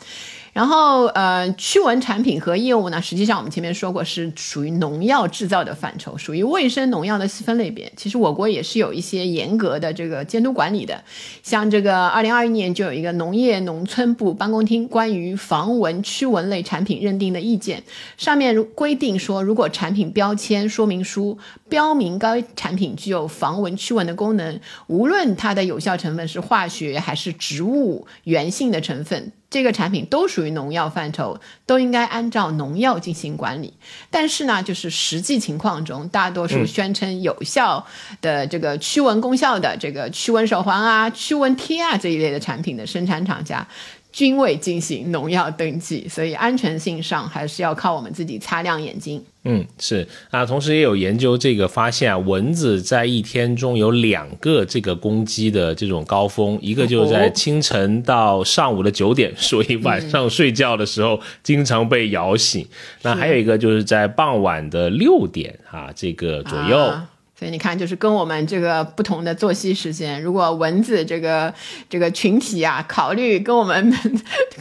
[SPEAKER 2] 然后呃，驱蚊产品和业务呢，实际上我们前面说过是属于农药制造的范畴，属于卫生农药的细分类别。其实我国也是有一些严格的这个监督管理的，像这个二零二一年就有一个农业农村部办公厅关于防蚊驱蚊类产品认定的意见，上面规定说，如果产品标签说明书标明该产品具有防蚊驱蚊的功能，无论它的有效成分是化学还是植物源性的成分。这个产品都属于农药范畴，都应该按照农药进行管理。但是呢，就是实际情况中，大多数宣称有效的这个驱蚊功效的这个驱蚊手环啊、驱蚊贴啊这一类的产品的生产厂家。均未进行农药登记，所以安全性上还是要靠我们自己擦亮眼睛。
[SPEAKER 1] 嗯，是啊，同时也有研究这个发现啊，蚊子在一天中有两个这个攻击的这种高峰，一个就是在清晨到上午的九点，所以晚上睡觉的时候经常被咬醒。那还有一个就是在傍晚的六点啊，这个左右。
[SPEAKER 2] 所以你看，就是跟我们这个不同的作息时间，如果蚊子这个这个群体啊，考虑跟我们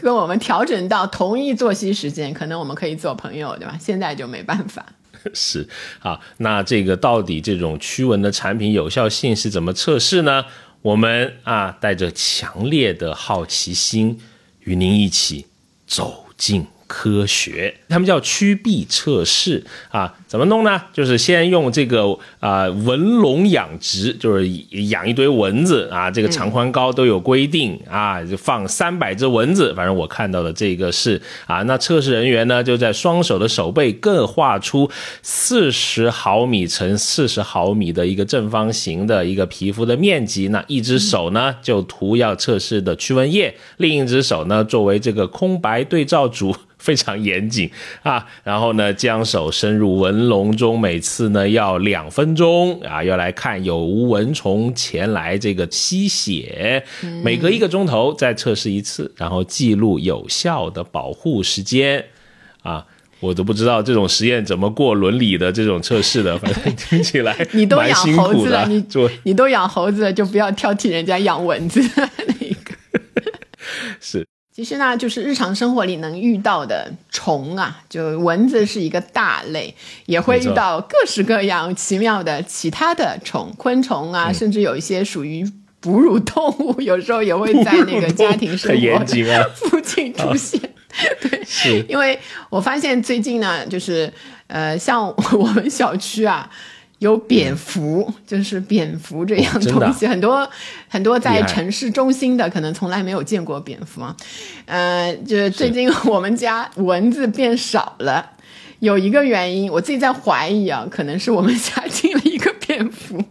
[SPEAKER 2] 跟我们调整到同一作息时间，可能我们可以做朋友，对吧？现在就没办法。
[SPEAKER 1] 是啊，那这个到底这种驱蚊的产品有效性是怎么测试呢？我们啊，带着强烈的好奇心，与您一起走进科学。他们叫驱避测试啊。怎么弄呢？就是先用这个啊蚊笼养殖，就是养一堆蚊子啊，这个长宽高都有规定啊，就放三百只蚊子。反正我看到的这个是啊，那测试人员呢就在双手的手背各画出四十毫米乘四十毫米的一个正方形的一个皮肤的面积。那一只手呢就涂要测试的驱蚊液，另一只手呢作为这个空白对照组，非常严谨啊。然后呢将手伸入蚊。笼中每次呢要两分钟啊，要来看有无蚊虫前来这个吸血，每隔一个钟头再测试一次，然后记录有效的保护时间啊，我都不知道这种实验怎么过伦理的这种测试的，[LAUGHS] 反正听起来 [LAUGHS]
[SPEAKER 2] 你都养猴子
[SPEAKER 1] 了，
[SPEAKER 2] 你你都养猴子了，就不要挑剔人家养蚊子。其实呢，就是日常生活里能遇到的虫啊，就蚊子是一个大类，也会遇到各式各样奇妙的其他的虫、昆虫啊，甚至有一些属于哺乳动物，有时候也会在 [LAUGHS] 那个家庭生活附近出现。[LAUGHS] 对，因为我发现最近呢，就是呃，像我们小区啊。有蝙蝠，就是蝙蝠这样东西，[LAUGHS] 很多很多在城市中心的可能从来没有见过蝙蝠啊。呃，就是最近我们家蚊子变少了，有一个原因，我自己在怀疑啊，可能是我们家进了一个蝙蝠，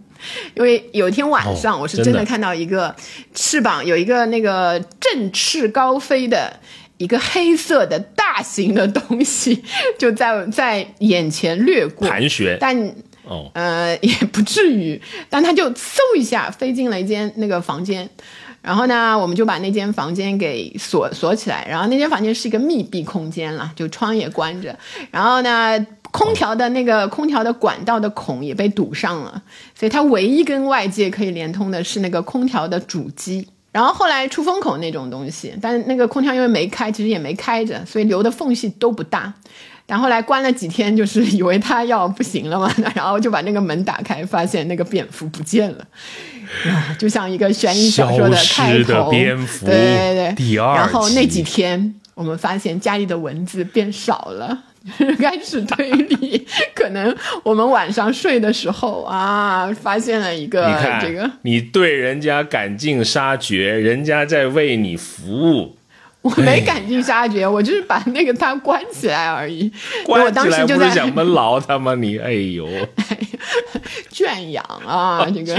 [SPEAKER 2] 因为有一天晚上我是真的。看到一个翅膀有一个那个振翅高飞的一个黑色的大型的东西 [LAUGHS] 就在在眼前掠过
[SPEAKER 1] 盘旋，
[SPEAKER 2] 但。
[SPEAKER 1] 哦，
[SPEAKER 2] 呃，也不至于，但他就嗖一下飞进了一间那个房间，然后呢，我们就把那间房间给锁锁起来，然后那间房间是一个密闭空间了，就窗也关着，然后呢，空调的那个空调的管道的孔也被堵上了，所以它唯一跟外界可以连通的是那个空调的主机，然后后来出风口那种东西，但那个空调因为没开，其实也没开着，所以留的缝隙都不大。然后来关了几天，就是 [LAUGHS] 以为他要不行了嘛，[LAUGHS] 然后就把那个门打开，发现那个蝙蝠不见了，[LAUGHS] 就像一个悬疑小说的开头。
[SPEAKER 1] 蝙蝠，
[SPEAKER 2] 对对对。
[SPEAKER 1] 第二
[SPEAKER 2] 然后那几天，我们发现家里的蚊子变少了，开始推理，可能我们晚上睡的时候啊，发现了一个这个。
[SPEAKER 1] 你对人家赶尽杀绝，人家在为你服务。
[SPEAKER 2] 我没赶尽杀绝，我就是把那个它关起来而已。[LAUGHS]
[SPEAKER 1] 关起来
[SPEAKER 2] 不是
[SPEAKER 1] 想闷牢他吗？你哎呦，[LAUGHS]
[SPEAKER 2] 圈养啊，这个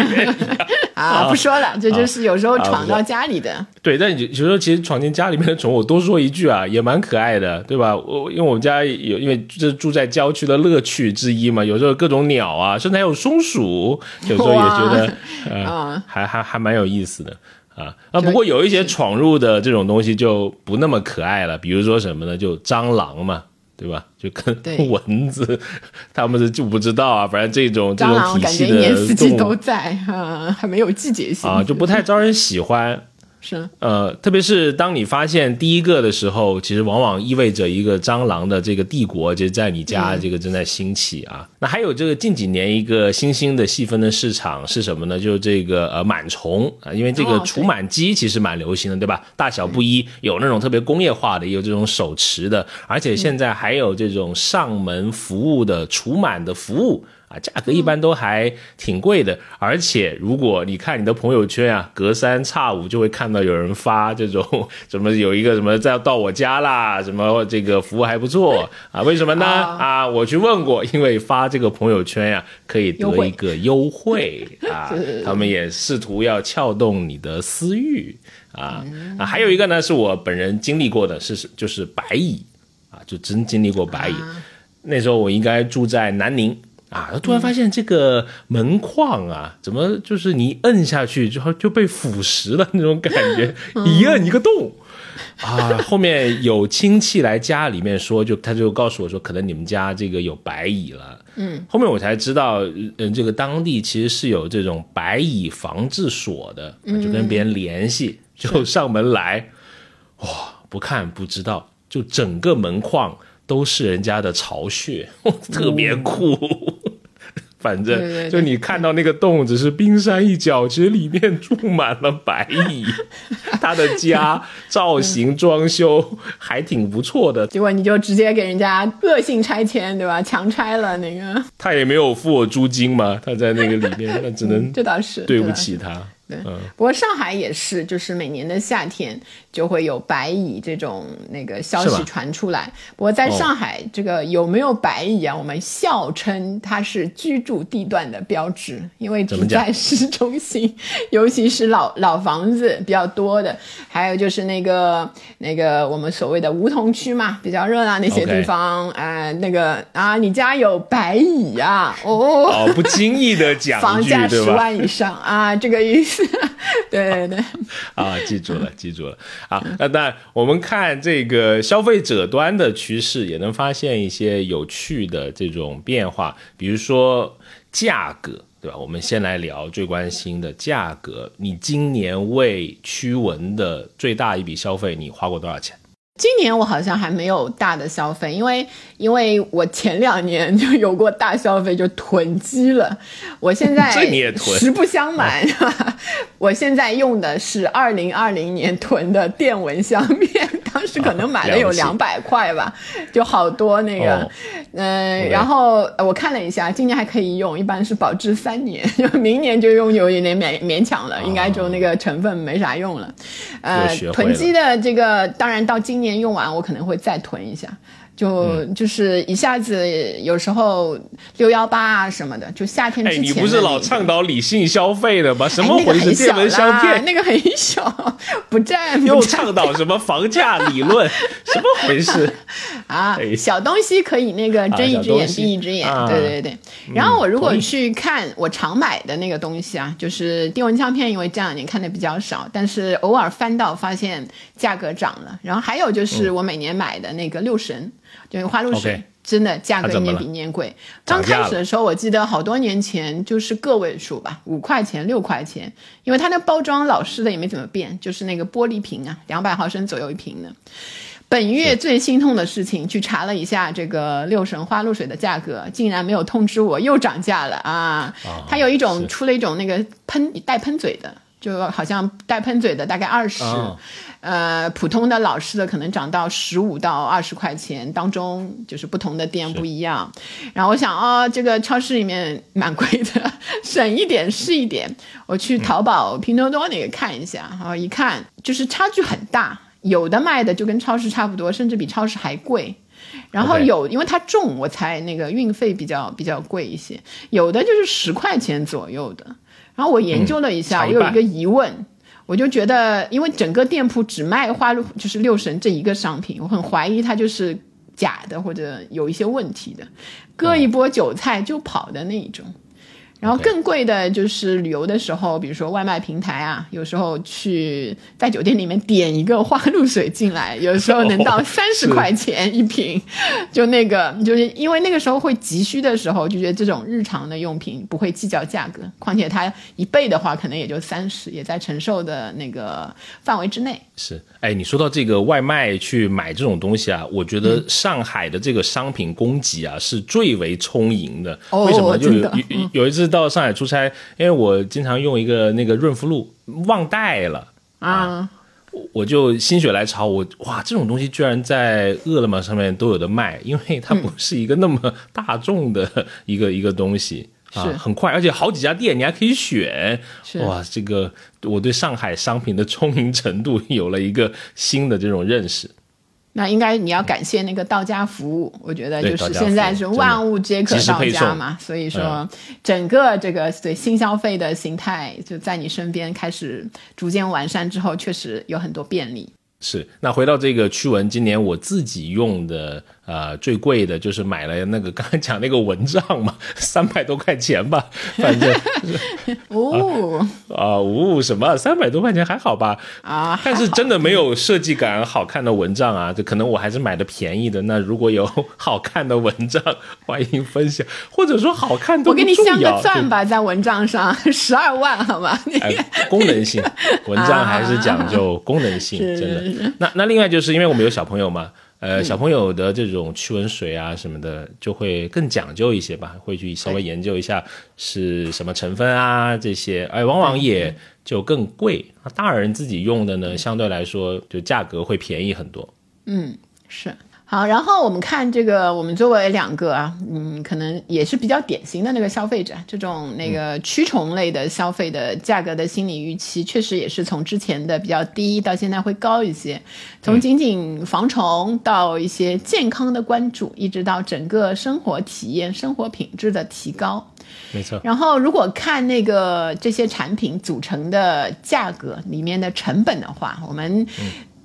[SPEAKER 2] 啊不说了，这就是有时候闯到家里的。
[SPEAKER 1] 对，但有时候其实闯进家里面的宠物，我多说一句啊，也蛮可爱的，对吧？我因为我们家有，因为这住在郊区的乐趣之一嘛，有时候各种鸟啊，甚至还有松鼠，有时候也觉得呃，还还还蛮有意思的。啊啊！不过有一些闯入的这种东西就不那么可爱了，比如说什么呢？就蟑螂嘛，对吧？就跟蚊子，他们是就不知道啊。反正这种这种体系的
[SPEAKER 2] 一年四季都在啊，还没有季节性
[SPEAKER 1] 啊，就不太招人喜欢。
[SPEAKER 2] 是，
[SPEAKER 1] 呃，特别是当你发现第一个的时候，其实往往意味着一个蟑螂的这个帝国就在你家这个正在兴起啊。那还有这个近几年一个新兴的细分的市场是什么呢？就是这个呃螨虫啊，因为这个
[SPEAKER 2] 哦
[SPEAKER 1] 除螨机其实蛮流行的，对吧？大小不一，有那种特别工业化的，也有这种手持的，而且现在还有这种上门服务的除螨的服务。啊，价格一般都还挺贵的，而且如果你看你的朋友圈啊，隔三差五就会看到有人发这种什么有一个什么再到我家啦，什么这个服务还不错啊？为什么呢？
[SPEAKER 2] 哦
[SPEAKER 1] 啊，我去问过，因为发这个朋友圈呀、可以得一个优惠 [LAUGHS] 啊，他们也试图要撬动你的私欲啊啊，还有一个呢是我本人经历过的是就是白蚁啊，就真经历过白蚁。那时候我应该住在南宁啊，突然发现这个门框啊，怎么就是你一摁下去之后就被腐蚀了那种感觉，一摁一个洞。啊，后面有亲戚来家里面说，就他就告诉我说，可能你们家这个有白蚁了。嗯，后面我才知道，嗯，这个当地其实是有这种白蚁防治所的，就跟别人联系，就上门来，哇，不看不知道，就整个门框都是人家的巢穴，[LAUGHS] 特别酷。反正就你看到那个洞只是冰山一角，其实里面住满了白蚁。[LAUGHS] 他的家造型装修还挺不错的，
[SPEAKER 2] 结果你就直接给人家恶性拆迁，对吧？强拆了那个，
[SPEAKER 1] 他也没有付我租金嘛，他在那个里面，那只能 [LAUGHS]
[SPEAKER 2] 这倒是
[SPEAKER 1] 对不起他。
[SPEAKER 2] 对
[SPEAKER 1] 嗯，
[SPEAKER 2] 不过上海也是，就是每年的夏天就会有白蚁这种那个消息传出来。不过在上海，这个有没有白蚁啊？我们笑称它是居住地段的标志，因为只在市中心，[LAUGHS] 尤其是老老房子比较多的，还有就是那个那个我们所谓的梧桐区嘛，比较热闹那些地方，呃，那个啊，你家有白蚁啊？哦。
[SPEAKER 1] 哦，不经意的讲
[SPEAKER 2] 房价，十？万以上啊，这个意思，[LAUGHS] 对对对。
[SPEAKER 1] 啊，记住了，记住了啊。那当然，我们看这个消费者端的趋势，也能发现一些有趣的这种变化，比如说价格，对吧？我们先来聊最关心的价格。你今年为驱蚊的最大一笔消费，你花过多少钱？
[SPEAKER 2] 今年我好像还没有大的消费，因为因为我前两年就有过大消费，就囤积了。我现在 [LAUGHS]
[SPEAKER 1] 这你也囤？
[SPEAKER 2] 实不相瞒，[LAUGHS] 我现在用的是二零二零年囤的电蚊香片，当时可能买了有两百块吧，就好多那个，
[SPEAKER 1] 哦。
[SPEAKER 2] 嗯、然后呃我看了一下，今年还可以用，一般是保质三年，就明年就用有一点勉勉强了，应该就那个成分没啥用了。呃囤积的这个，当然到今年用完，我可能会再囤一下。就、
[SPEAKER 1] 嗯
[SPEAKER 2] 就是一下子，有时候六幺八啊什么的，就夏天之
[SPEAKER 1] 哎，
[SPEAKER 2] 前的那个、
[SPEAKER 1] 你不是老倡导理性消费的吗？什
[SPEAKER 2] 哎
[SPEAKER 1] 么回事？电蚊香片
[SPEAKER 2] 那个很小，不占不
[SPEAKER 1] 又倡导什么房价理论？[LAUGHS] 什么回事？
[SPEAKER 2] 啊
[SPEAKER 1] 哎，
[SPEAKER 2] 小东西可以那个睁一只眼闭一只眼，
[SPEAKER 1] 啊
[SPEAKER 2] 对对对。然后我如果去看我常买的那个东西啊，就是电蚊香片，因为这两年看的比较少，但是偶尔翻到发现价格涨了。然后还有就是我每年买的那个六神，就是花露水。真的价格年比一年贵。刚开始的时候，我记得好多年前就是个位数吧，五块钱、六块钱，因为它那包装老式的也没怎么变，就是那个玻璃瓶啊，两百毫升左右一瓶的。本月最心痛的事情，去查了一下这个六神花露水的价格，竟然没有通知我又涨价了啊！它有一种出了一种那个喷带喷嘴的，就好像带喷嘴的大概二十、
[SPEAKER 1] 哦
[SPEAKER 2] 呃，普通的老式的可能涨到十五到二十块钱，当中就是不同的店不一样。然后我想，哦，这个超市里面蛮贵的，省一点是一点。我去淘宝、拼多多那个看一下，然后一看就是差距很大，有的卖的就跟超市差不多，甚至比超市还贵。然后有因为它重，我才那个运费比较比较贵一些，有的就是十块钱左右的。然后我研究了一下，我有一个疑问，我就觉得，因为整个店铺只卖花露就是六神这一个商品，我很怀疑它就是假的或者有一些问题的，割一波韭菜就跑的那一种。然后更贵的就是旅游的时候，比如说外卖平台啊，有时候去在酒店里面点一个花露水进来，有时候能到 [LAUGHS] 三十块钱一瓶。就那个，就是因为那个时候会急需的时候，就觉得这种日常的用品不会计较价格，况且它一倍的话，可能也就三十，也在承受的那个范围之内。
[SPEAKER 1] 是，哎，你说到这个外卖去买这种东西啊，我觉得
[SPEAKER 2] 嗯
[SPEAKER 1] 上海的这个商品供给啊是最为充盈的。
[SPEAKER 2] 哦
[SPEAKER 1] 为什么？就有
[SPEAKER 2] 真的嗯
[SPEAKER 1] 有有一次到上海出差，因为我经常用一个那个润肤露忘带了。
[SPEAKER 2] 啊，
[SPEAKER 1] 我就心血来潮，我哇，这种东西居然在饿了么上面都有的卖，因为它不是一个那么大众的一个、一个东西。啊，很快，而且好几家店你还可以选，哇，这个我对上海商品的充盈程度有了一个新的这种认识。
[SPEAKER 2] 那应该你要感谢那个到家服务，我觉得就是现在是万物皆可到家嘛，所以说整个这个对新消费的形态就在你身边开始逐渐完善之后，确实有很多便利。
[SPEAKER 1] 是，那回到这个驱蚊，今年我自己用的，呃，最贵的就是买了那个刚才讲那个蚊帐嘛，三百多块钱吧，反正 [LAUGHS]
[SPEAKER 2] 哦
[SPEAKER 1] 啊，呜、什么三百多块钱还好吧？
[SPEAKER 2] 啊，
[SPEAKER 1] 但是真的没有设计感好看的蚊帐啊，这可能我还是买的便宜的。那如果有 [LAUGHS] 好看的蚊帐，欢迎分享，或者说好看都
[SPEAKER 2] 我给你镶个钻吧，在蚊帐上十二万，好吗？
[SPEAKER 1] 功能性，[LAUGHS] 蚊帐还是讲究功能性，
[SPEAKER 2] 是
[SPEAKER 1] 真
[SPEAKER 2] 是
[SPEAKER 1] 的。那那另外就是因为我们有小朋友嘛。呃，小朋友的这种驱蚊水啊什么的，就会更讲究一些吧，会去稍微研究一下是什么成分啊这些，哎，往往也就更贵。那大人自己用的呢，相对来说就价格会便宜很多。
[SPEAKER 2] 嗯，是。好，然后我们看这个，我们作为两个啊，嗯，可能也是比较典型的那个消费者，这种那个驱虫类的消费的价格的心理预期，确实也是从之前的比较低到现在会高一些，从仅仅防虫到一些健康的关注，一直到整个生活体验、生活品质的提高。
[SPEAKER 1] 没错，
[SPEAKER 2] 然后，如果看那个这些产品组成的价格里面的成本的话，我们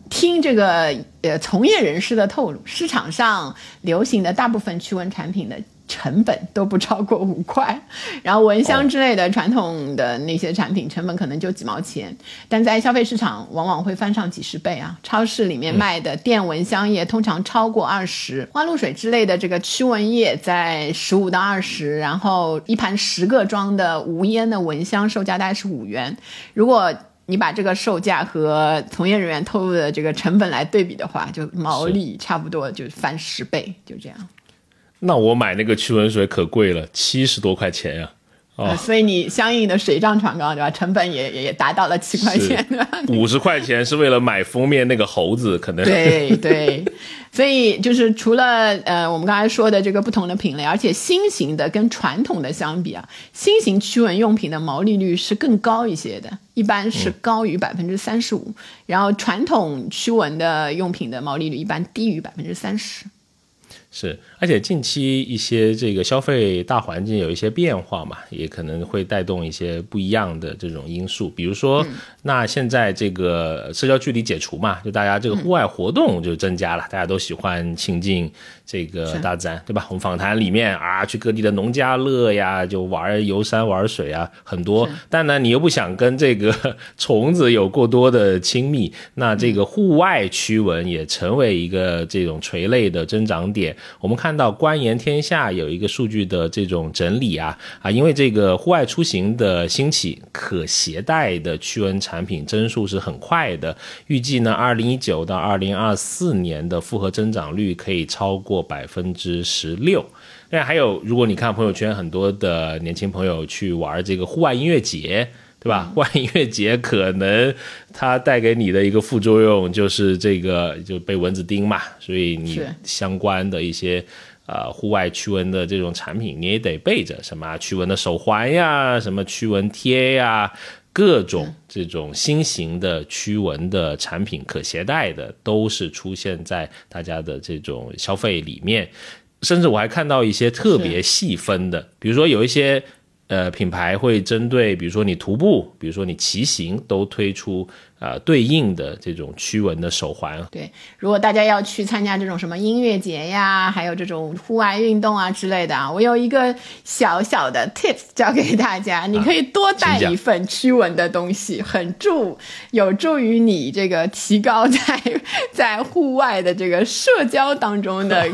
[SPEAKER 2] 听这个呃从业人士的透露，市场上流行的大部分驱蚊产品的。成本都不超过五块，然后蚊香之类的传统的那些产品成本可能就几毛钱，但在消费市场往往会翻上几十倍啊！超市里面卖的电蚊香液通常超过二十，花露水之类的这个驱蚊液在十五到二十，然后一盘十个装的无烟的蚊香售价大概是五元。如果你把这个售价和从业人员透露的这个成本来对比的话，就毛利差不多就翻十倍，就这样。
[SPEAKER 1] 那我买那个驱蚊水可贵了，七十多块钱呀、
[SPEAKER 2] 呃
[SPEAKER 1] 哦，
[SPEAKER 2] 所以你相应的水涨船高，对吧？成本也也也达到了七块钱，对吧？
[SPEAKER 1] 五十块钱是为了买封面那个猴子，可能
[SPEAKER 2] 对对，所以就是除了呃我们刚才说的这个不同的品类，而且新型的跟传统的相比啊，新型驱蚊用品的毛利率是更高一些的，一般是高于百分之三十五，然后传统驱蚊的用品的毛利率一般低于百分之三十。
[SPEAKER 1] 是，而且近期一些这个消费大环境有一些变化嘛，也可能会带动一些不一样的这种因素。比如说，那现在这个社交距离解除嘛，就大家这个户外活动就增加了，大家都喜欢亲近这个大自然，对吧？我们访谈里面啊，去各地的农家乐呀，就玩游山玩水啊，很多。但呢，你又不想跟这个 [LAUGHS] 虫子有过多的亲密，那这个户外驱蚊也成为一个这种垂类的增长点。我们看到官研天下有一个数据的这种整理啊啊，因为这个户外出行的兴起，可携带的驱蚊产品增速是很快的。预计呢，二零一九到二零二四年的复合增长率可以超过百分之十六。那还有，如果你看朋友圈，很多的年轻朋友去玩这个户外音乐节。对吧？户外音乐节可能它带给你的一个副作用就是这个就被蚊子叮嘛，所以你相关的一些呃户外驱蚊的这种产品你也得备着，什么啊驱蚊的手环呀，什么驱蚊贴呀，各种这种新型的驱蚊的产品可携带的，都是出现在大家的这种消费里面。甚至我还看到一些特别细分的，比如说有一些呃品牌会针对，比如说你徒步，比如说你骑行，都推出啊、对应的这种驱蚊的手环。
[SPEAKER 2] 对，如果大家要去参加这种什么音乐节呀，还有这种户外运动啊之类的啊，我有一个小小的 tips [LAUGHS] 教给大家，你可以多带一份驱蚊的东西，很助有助于你这个提高在 [LAUGHS] 在户外的这个社交当中的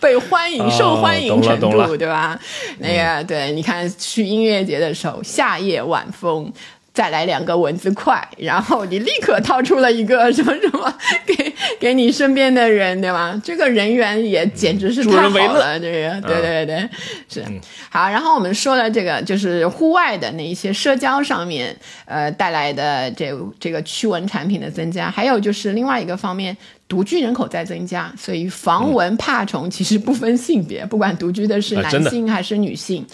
[SPEAKER 2] 被欢迎、
[SPEAKER 1] 哦
[SPEAKER 2] 受欢迎程度，对吧？那个对，你看去音乐节的时候，夏夜晚风。再来两个蚊子块，然后你立刻掏出了一个什么什么给给你身边的人，对吧？这个人缘也简直是太好了，这个对对对，是好。然后我们说了这个就是户外的那一些社交上面，呃带来的这这个驱蚊产品的增加，还有就是另外一个方面。独居人口在增加，所以防蚊怕虫其实不分性别，不管独居的是男性还是女性，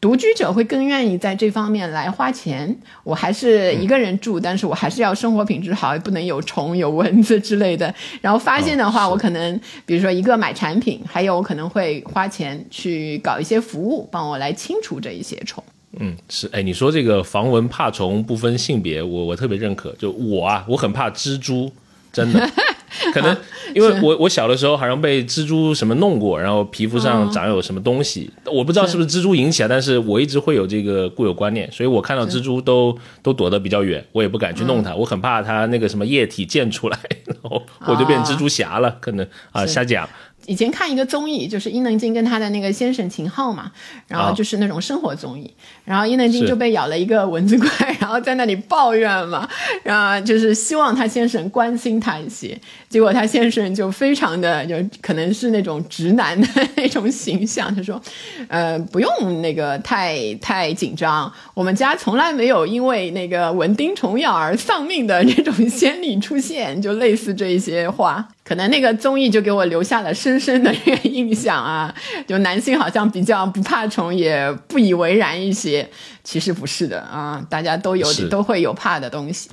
[SPEAKER 2] 独居者会更愿意在这方面来花钱。我还是一个人住，但是我还是要生活品质好，不能有虫、有蚊子之类的。然后发现的话，
[SPEAKER 1] 哦
[SPEAKER 2] 我可能比如说一个买产品，还有我可能会花钱去搞一些服务，帮我来清除这一些虫。
[SPEAKER 1] 嗯，是，哎，你说这个防蚊怕虫不分性别，我我特别认可。就我啊，我很怕蜘蛛，真的，[LAUGHS] 可能因为我我小的时候好像被蜘蛛什么弄过，然后皮肤上长有什么东西，我不知道是。不是蜘蛛引起的，但是我一直会有这个固有观念，所以我看到蜘蛛都都躲得比较远，我也不敢去弄它，我很怕它那个什么液体溅出来，然后我就变蜘蛛侠了，可能啊瞎讲。
[SPEAKER 2] 以前看一个综艺，就是伊能静跟她的那个先生秦昊嘛，然后
[SPEAKER 1] 啊
[SPEAKER 2] 就是那种生活综艺，然后伊能静就被咬了一个蚊子怪，然后在那里抱怨嘛，[LAUGHS] 然后就是希望她先生关心她一些，结果她先生就非常的就可能是那种直男的那种形象，他说，呃，不用那个太太紧张，我们家从来没有因为那个蚊叮虫咬而丧命的这种先例出现，就类似这一些话。可能那个综艺就给我留下了深深的这个印象啊，[LAUGHS] 就男性好像比较不怕虫，也不以为然一些。其实不是的啊，大家都有都会有怕的东西。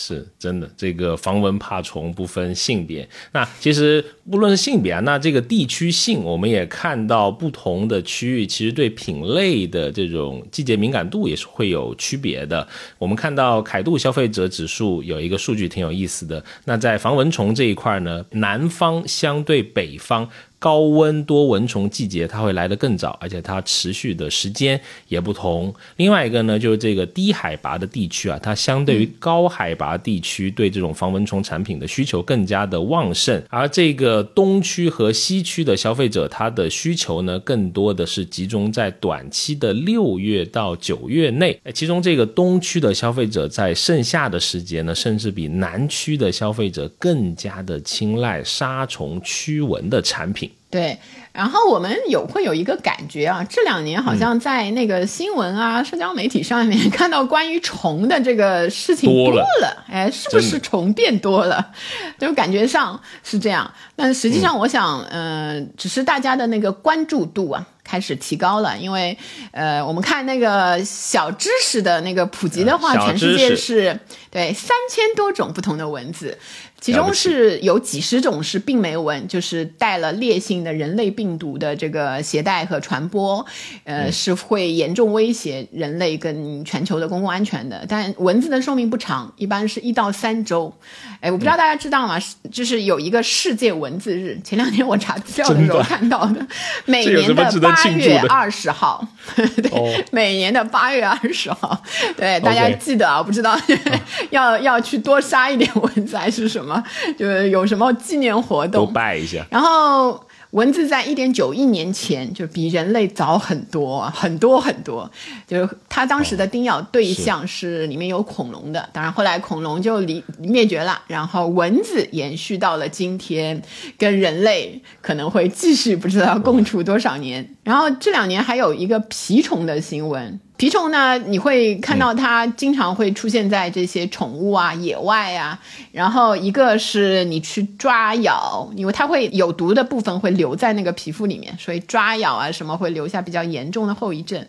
[SPEAKER 1] 是真的，这个防蚊怕虫不分性别。那其实不论是性别啊，那这个地区性，我们也看到不同的区域，其实对品类的这种季节敏感度也是会有区别的。我们看到凯度消费者指数有一个数据挺有意思的。那在防蚊虫这一块呢，南方相对北方。高温多蚊虫季节，它会来得更早，而且它持续的时间也不同。另外一个呢，就是这个低海拔的地区啊，它相对于高海拔地区对这种防蚊虫产品的需求更加的旺盛。而这个东区和西区的消费者，他的需求呢，更多的是集中在短期的六月到九月内。其中这个东区的消费者在盛夏的时节呢，甚至比南区的消费者更加的青睐杀虫驱蚊的产品。
[SPEAKER 2] 对，然后我们有会有一个感觉啊，这两年好像在那个新闻啊、社交媒体上面看到关于虫的这个事情
[SPEAKER 1] 多了。
[SPEAKER 2] 了，哎，是不是虫变多了？[LAUGHS] 就感觉上是这样，但实际上我想，嗯、呃，只是大家的那个关注度啊。开始提高了，因为呃，我们看那个小知识的那个普及的话，
[SPEAKER 1] 嗯
[SPEAKER 2] 全世界是对三千多种不同的蚊子，其中是有几十种是病媒蚊，就是带了烈性的人类病毒的这个携带和传播，呃，
[SPEAKER 1] 嗯。
[SPEAKER 2] 是会严重威胁人类跟全球的公共安全的。但蚊子的寿命不长，一般是一到三周。哎，我不知道大家知道吗？就是有一个世界蚊子日，前两天我查资料的时候看到的，[LAUGHS] 每年的八月二十号，[LAUGHS] 对，
[SPEAKER 1] 哦。
[SPEAKER 2] 每年的八月二十号，对，大家记得啊，不知道 [LAUGHS] 要要去多杀一点蚊子还是什么，就是有什么纪念活动
[SPEAKER 1] 都
[SPEAKER 2] 动。
[SPEAKER 1] 拜一下。
[SPEAKER 2] 然后蚊子在一点九亿年前就比人类早很多很多很多，就是它当时的叮咬对象是里面有恐龙的，当然后来恐龙就离灭绝了，然后蚊子延续到了今天，跟人类可能会继续不知道共处多少年。然后这两年还有一个蜱虫的新闻。蜱虫呢，你会看到它经常会出现在这些宠物啊、野外啊。然后一个是你去抓咬，因为它会有毒的部分会留在那个皮肤里面，所以抓咬啊什么会留下比较严重的后遗症。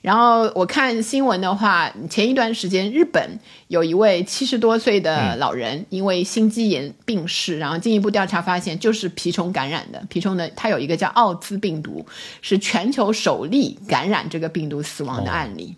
[SPEAKER 2] 然后我看新闻的话，前一段时间日本有一位七十多岁的老人因为心肌炎病逝，然后进一步调查发现就是蜱虫感染的。蜱虫的它有一个叫奥兹病毒，是全球首例感染这个病毒死亡的案例。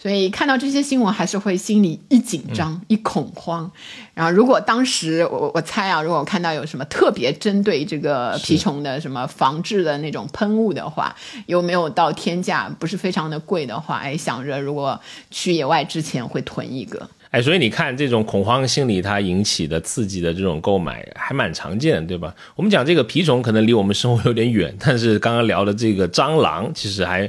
[SPEAKER 2] 所以看到这些新闻，还是会心里一紧张、一恐慌。然后，如果当时我我猜啊，如果我看到有什么特别针对这个蜱虫的什么防治的那种喷雾的话，又没有到天价，不是非常的贵的话，哎，想着如果去野外之前会囤一个。
[SPEAKER 1] 哎，所以你看，这种恐慌心理它引起的刺激的这种购买还蛮常见的，对吧？我们讲这个蜱虫可能离我们生活有点远，但是刚刚聊的这个蟑螂，其实还。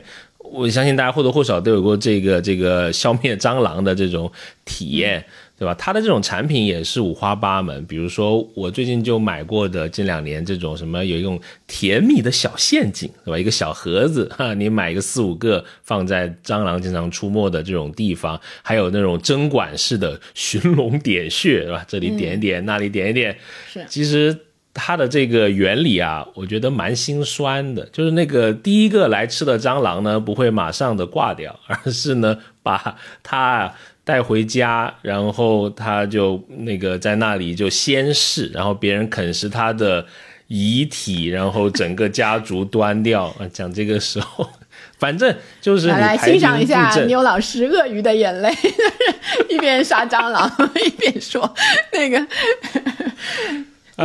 [SPEAKER 1] 我相信大家或多或少都有过这个这个消灭蟑螂的这种体验，对吧？它的这种产品也是五花八门。比如说，我最近就买过的近两年这种什么有一种甜蜜的小陷阱，对吧？一个小盒子哈，你买个四五个放在蟑螂经常出没的这种地方，还有那种针管式的寻龙点穴，对吧？这里点一点，那里点一点，
[SPEAKER 2] 是
[SPEAKER 1] 其实。它的这个原理啊，我觉得蛮心酸的。就是那个第一个来吃的蟑螂呢，不会马上的挂掉，而是呢把它带回家，然后它就那个在那里就先试，然后别人啃食它的遗体，然后整个家族端掉。[LAUGHS] 讲这个时候，反正就是
[SPEAKER 2] 来欣赏一下牛老师鳄鱼的眼泪，[LAUGHS] 一边杀蟑螂 [LAUGHS] 一边说那个。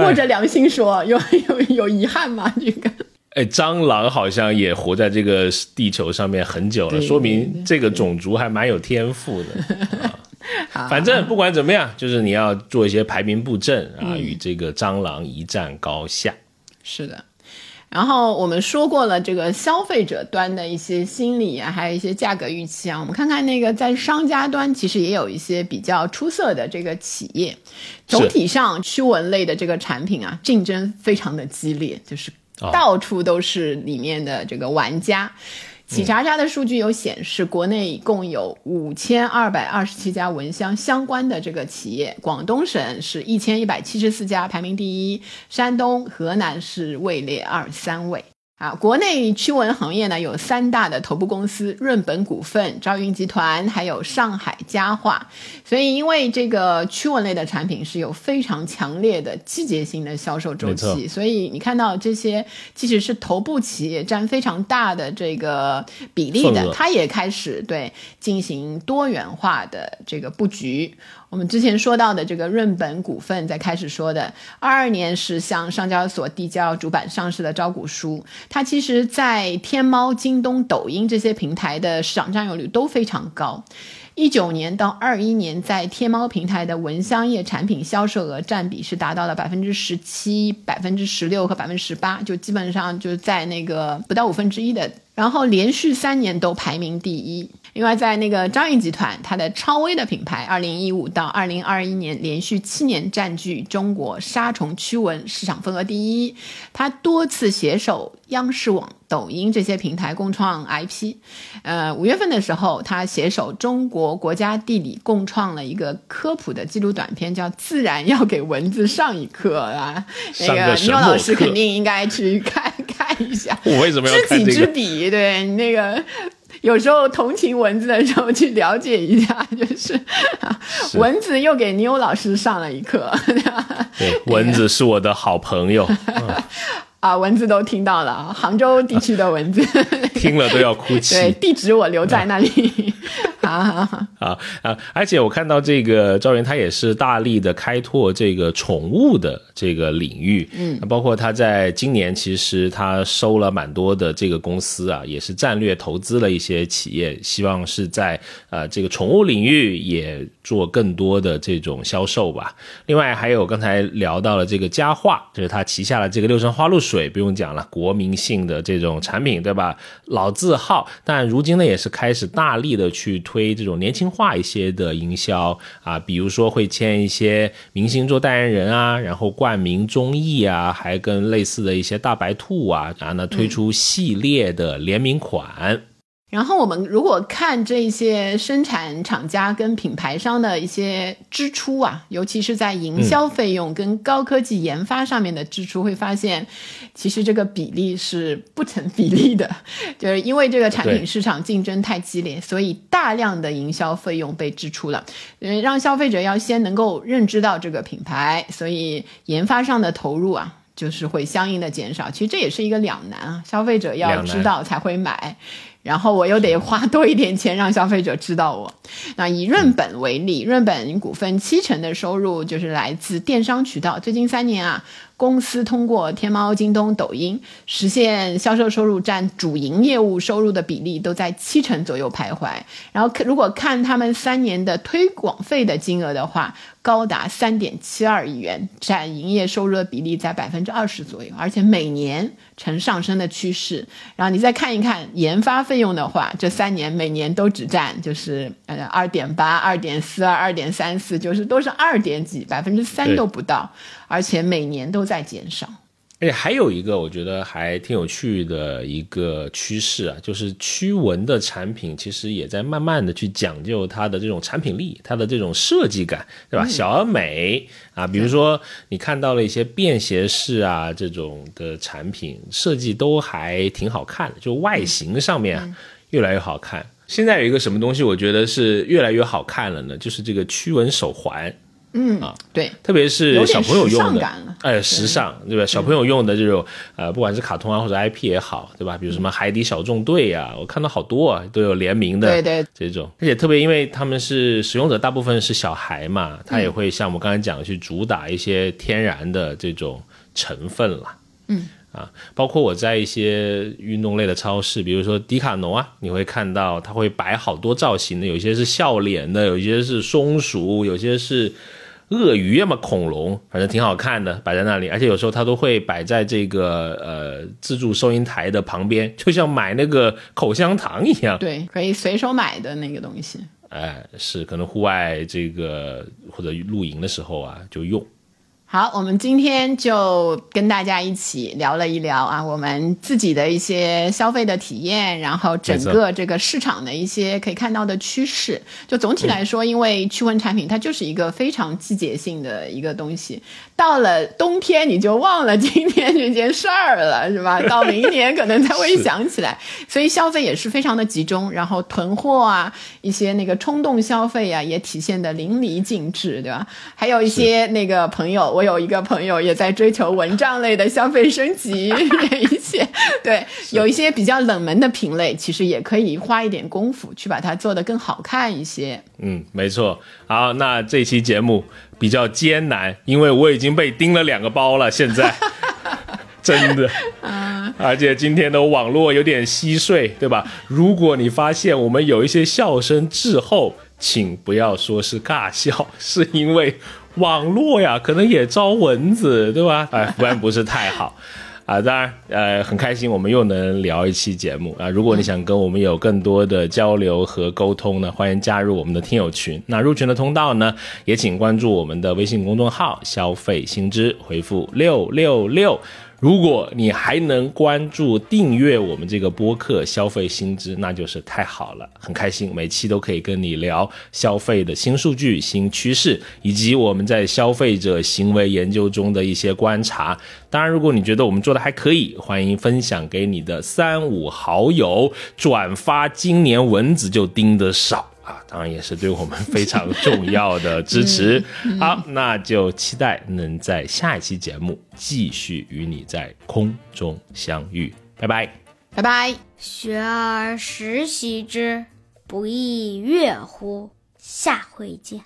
[SPEAKER 2] 摸着良心说，[LAUGHS] 有有有遗憾吗？这个，
[SPEAKER 1] 哎，蟑螂好像也活在这个地球上面很久了，说明这个种族还蛮有天赋的。[LAUGHS] 反正不管怎么样，就是你要做一些排名布阵啊，与这个蟑螂一战高下。
[SPEAKER 2] 是的。然后我们说过了，这个消费者端的一些心理啊，还有一些价格预期啊。我们看看那个在商家端，其实也有一些比较出色的这个企业。总体上，驱蚊类的这个产品啊，竞争非常的激烈，就是到处都是里面的这个玩家。企查查的数据有显示，国内共有五千二百二十七家蚊香相关的这个企业，广东省是一千一百七十四家，排名第一；山东、河南是位列二三位。啊，国内驱蚊行业呢有三大的头部公司：润本股份、招云集团，还有上海家化。所以，因为这个驱蚊类的产品是有非常强烈的季节性的销售周期，所以你看到这些即使是头部企业占非常大的这个比例的，它也开始对进行多元化的这个布局。我们之前说到的这个润本股份，在开始说的二二年是向上交所递交主板上市的招股书，它其实，在天猫、京东、抖音这些平台的市场占有率都非常高。一九年到二一年，在天猫平台的蚊香液产品销售额占比是达到了百分之十七、百分之十六和百分之十八，就基本上就在那个不到五分之一的，然后连续三年都排名第一。另外，在那个张裕集团，它的超威的品牌，二零一五到二零二一年连续七年占据中国杀虫驱蚊市场份额第一。它多次携手央视网、抖音这些平台共创 IP。呃，五月份的时候，他携手中国国家地理共创了一个科普的记录短片，叫《自然要给蚊子上一课》啊。那个牛老师肯定应该去看 [LAUGHS] 看一下。
[SPEAKER 1] 我为什么要
[SPEAKER 2] 看这个？知己知彼，对那个。有时候同情蚊子的时候，去了解一下，就是蚊子又给妞老师上了一课。[LAUGHS]
[SPEAKER 1] 对，蚊子是我的好朋友。[LAUGHS]
[SPEAKER 2] 啊，蚊子都听到了，[LAUGHS] 杭州地区的蚊子 [LAUGHS]
[SPEAKER 1] 听了都要哭泣。
[SPEAKER 2] 对，地址我留在那里。[LAUGHS] 啊
[SPEAKER 1] 啊啊！而且我看到这个赵云，他也是大力的开拓这个宠物的这个领域。嗯，包括他在今年，其实他收了蛮多的这个公司啊，也是战略投资了一些企业，希望是在呃这个宠物领域也做更多的这种销售吧。另外还有刚才聊到了这个佳话，就是他旗下的这个六神花露水，不用讲了，国民性的这种产品，对吧？老字号，但如今呢也是开始大力的去。推这种年轻化一些的营销啊，比如说会签一些明星做代言人啊，然后冠名综艺啊，还跟类似的一些大白兔啊，然后呢推出系列的联名款。
[SPEAKER 2] 然后我们如果看这些生产厂家跟品牌商的一些支出啊，尤其是在营销费用跟高科技研发上面的支出，会发现其实这个比例是不成比例的。就是因为这个产品市场竞争太激烈，所以大量的营销费用被支出了。嗯，让消费者要先能够认知到这个品牌，所以研发上的投入啊，就是会相应的减少。其实这也是一个两难啊，消费者要知道才会买。然后我又得花多一点钱让消费者知道我。那以润本为例，润本股份七成的收入就是来自电商渠道。最近三年啊。公司通过天猫、京东、抖音实现销售收入占主营业务收入的比例都在七成左右徘徊。然后，如果看他们三年的推广费的金额的话，高达三点七二亿元，占营业收入的比例在百分之二十左右，而且每年呈上升的趋势。然后你再看一看研发费用的话，这三年每年都只占就是呃二点八、二点四二、二点三四，就是都是二点几，百分之三都不到。而且每年都在减少，
[SPEAKER 1] 而且还有一个我觉得还挺有趣的一个趋势啊，就是驱蚊的产品其实也在慢慢的去讲究它的这种产品力，它的这种设计感，对吧？小而美啊，比如说你看到了一些便携式啊这种的产品设计都还挺好看的，就外形上面越来越好看。现在有一个什么东西我觉得是越来越好看了呢？就是这个驱蚊手环。
[SPEAKER 2] 嗯啊，对，
[SPEAKER 1] 特别是小朋友用的，
[SPEAKER 2] 哎，
[SPEAKER 1] 时尚，对吧？小朋友用的这种，呃，不管是卡通啊或者 IP 也好，对吧？比如什么海底小纵队呀，我看到好多啊，都有联名的，
[SPEAKER 2] 对对，
[SPEAKER 1] 这种，而且特别因为他们是使用者，大部分是小孩嘛，他也会像我刚才讲的，去主打一些天然的这种成分了，
[SPEAKER 2] 嗯。
[SPEAKER 1] 啊，包括我在一些运动类的超市，比如说迪卡侬啊，你会看到它会摆好多造型的，有些是笑脸的，有些是松鼠，有些是。鳄鱼要么恐龙，反正挺好看的，摆在那里，而且有时候它都会摆在这个呃自助收银台的旁边，就像买那个口香糖一样。
[SPEAKER 2] 对，可以随手买的那个东西。
[SPEAKER 1] 哎，是，可能户外这个或者露营的时候啊就用。
[SPEAKER 2] 好，我们今天就跟大家一起聊了一聊啊，我们自己的一些消费的体验，然后整个这个市场的一些可以看到的趋势。就总体来说，因为驱蚊产品它就是一个非常季节性的一个东西，到了冬天你就忘了今天这件事儿了，是吧？[LAUGHS] 到明年可能才会想起来，所以消费也是非常的集中，然后囤货啊，一些那个冲动消费啊，也体现的淋漓尽致，对吧？还有一些那个朋友我。有一个朋友也在追求蚊帐类的消费升级，[LAUGHS] 一些对有一些比较冷门的品类，其实也可以花一点功夫去把它做得更好看一些。
[SPEAKER 1] 嗯，没错。好，那这期节目比较艰难，因为我已经被叮了两个包了，现在 [LAUGHS] 真的，而且今天的网络有点稀碎，对吧？如果你发现我们有一些笑声滞后，请不要说是尬笑，是因为。网络呀，可能也招蚊子，对吧？[LAUGHS] 哎，不然不是太好啊。当然，呃，很开心我们又能聊一期节目啊。如果你想跟我们有更多的交流和沟通呢，欢迎加入我们的听友群。那入群的通道呢，也请关注我们的微信公众号“消费新知”，回复六六六。如果你还能关注、订阅我们这个播客“消费新知”，那就是太好了，很开心，每期都可以跟你聊消费的新数据、新趋势，以及我们在消费者行为研究中的一些观察。当然，如果你觉得我们做的还可以，欢迎分享给你的三五好友，转发，今年蚊子就叮得少。啊，当然也是对我们非常重要的支持。好，那就期待能在下一期节目继续与你在空中相遇。拜拜，
[SPEAKER 2] 拜拜。
[SPEAKER 3] 学而时习之，不亦说乎？下回见。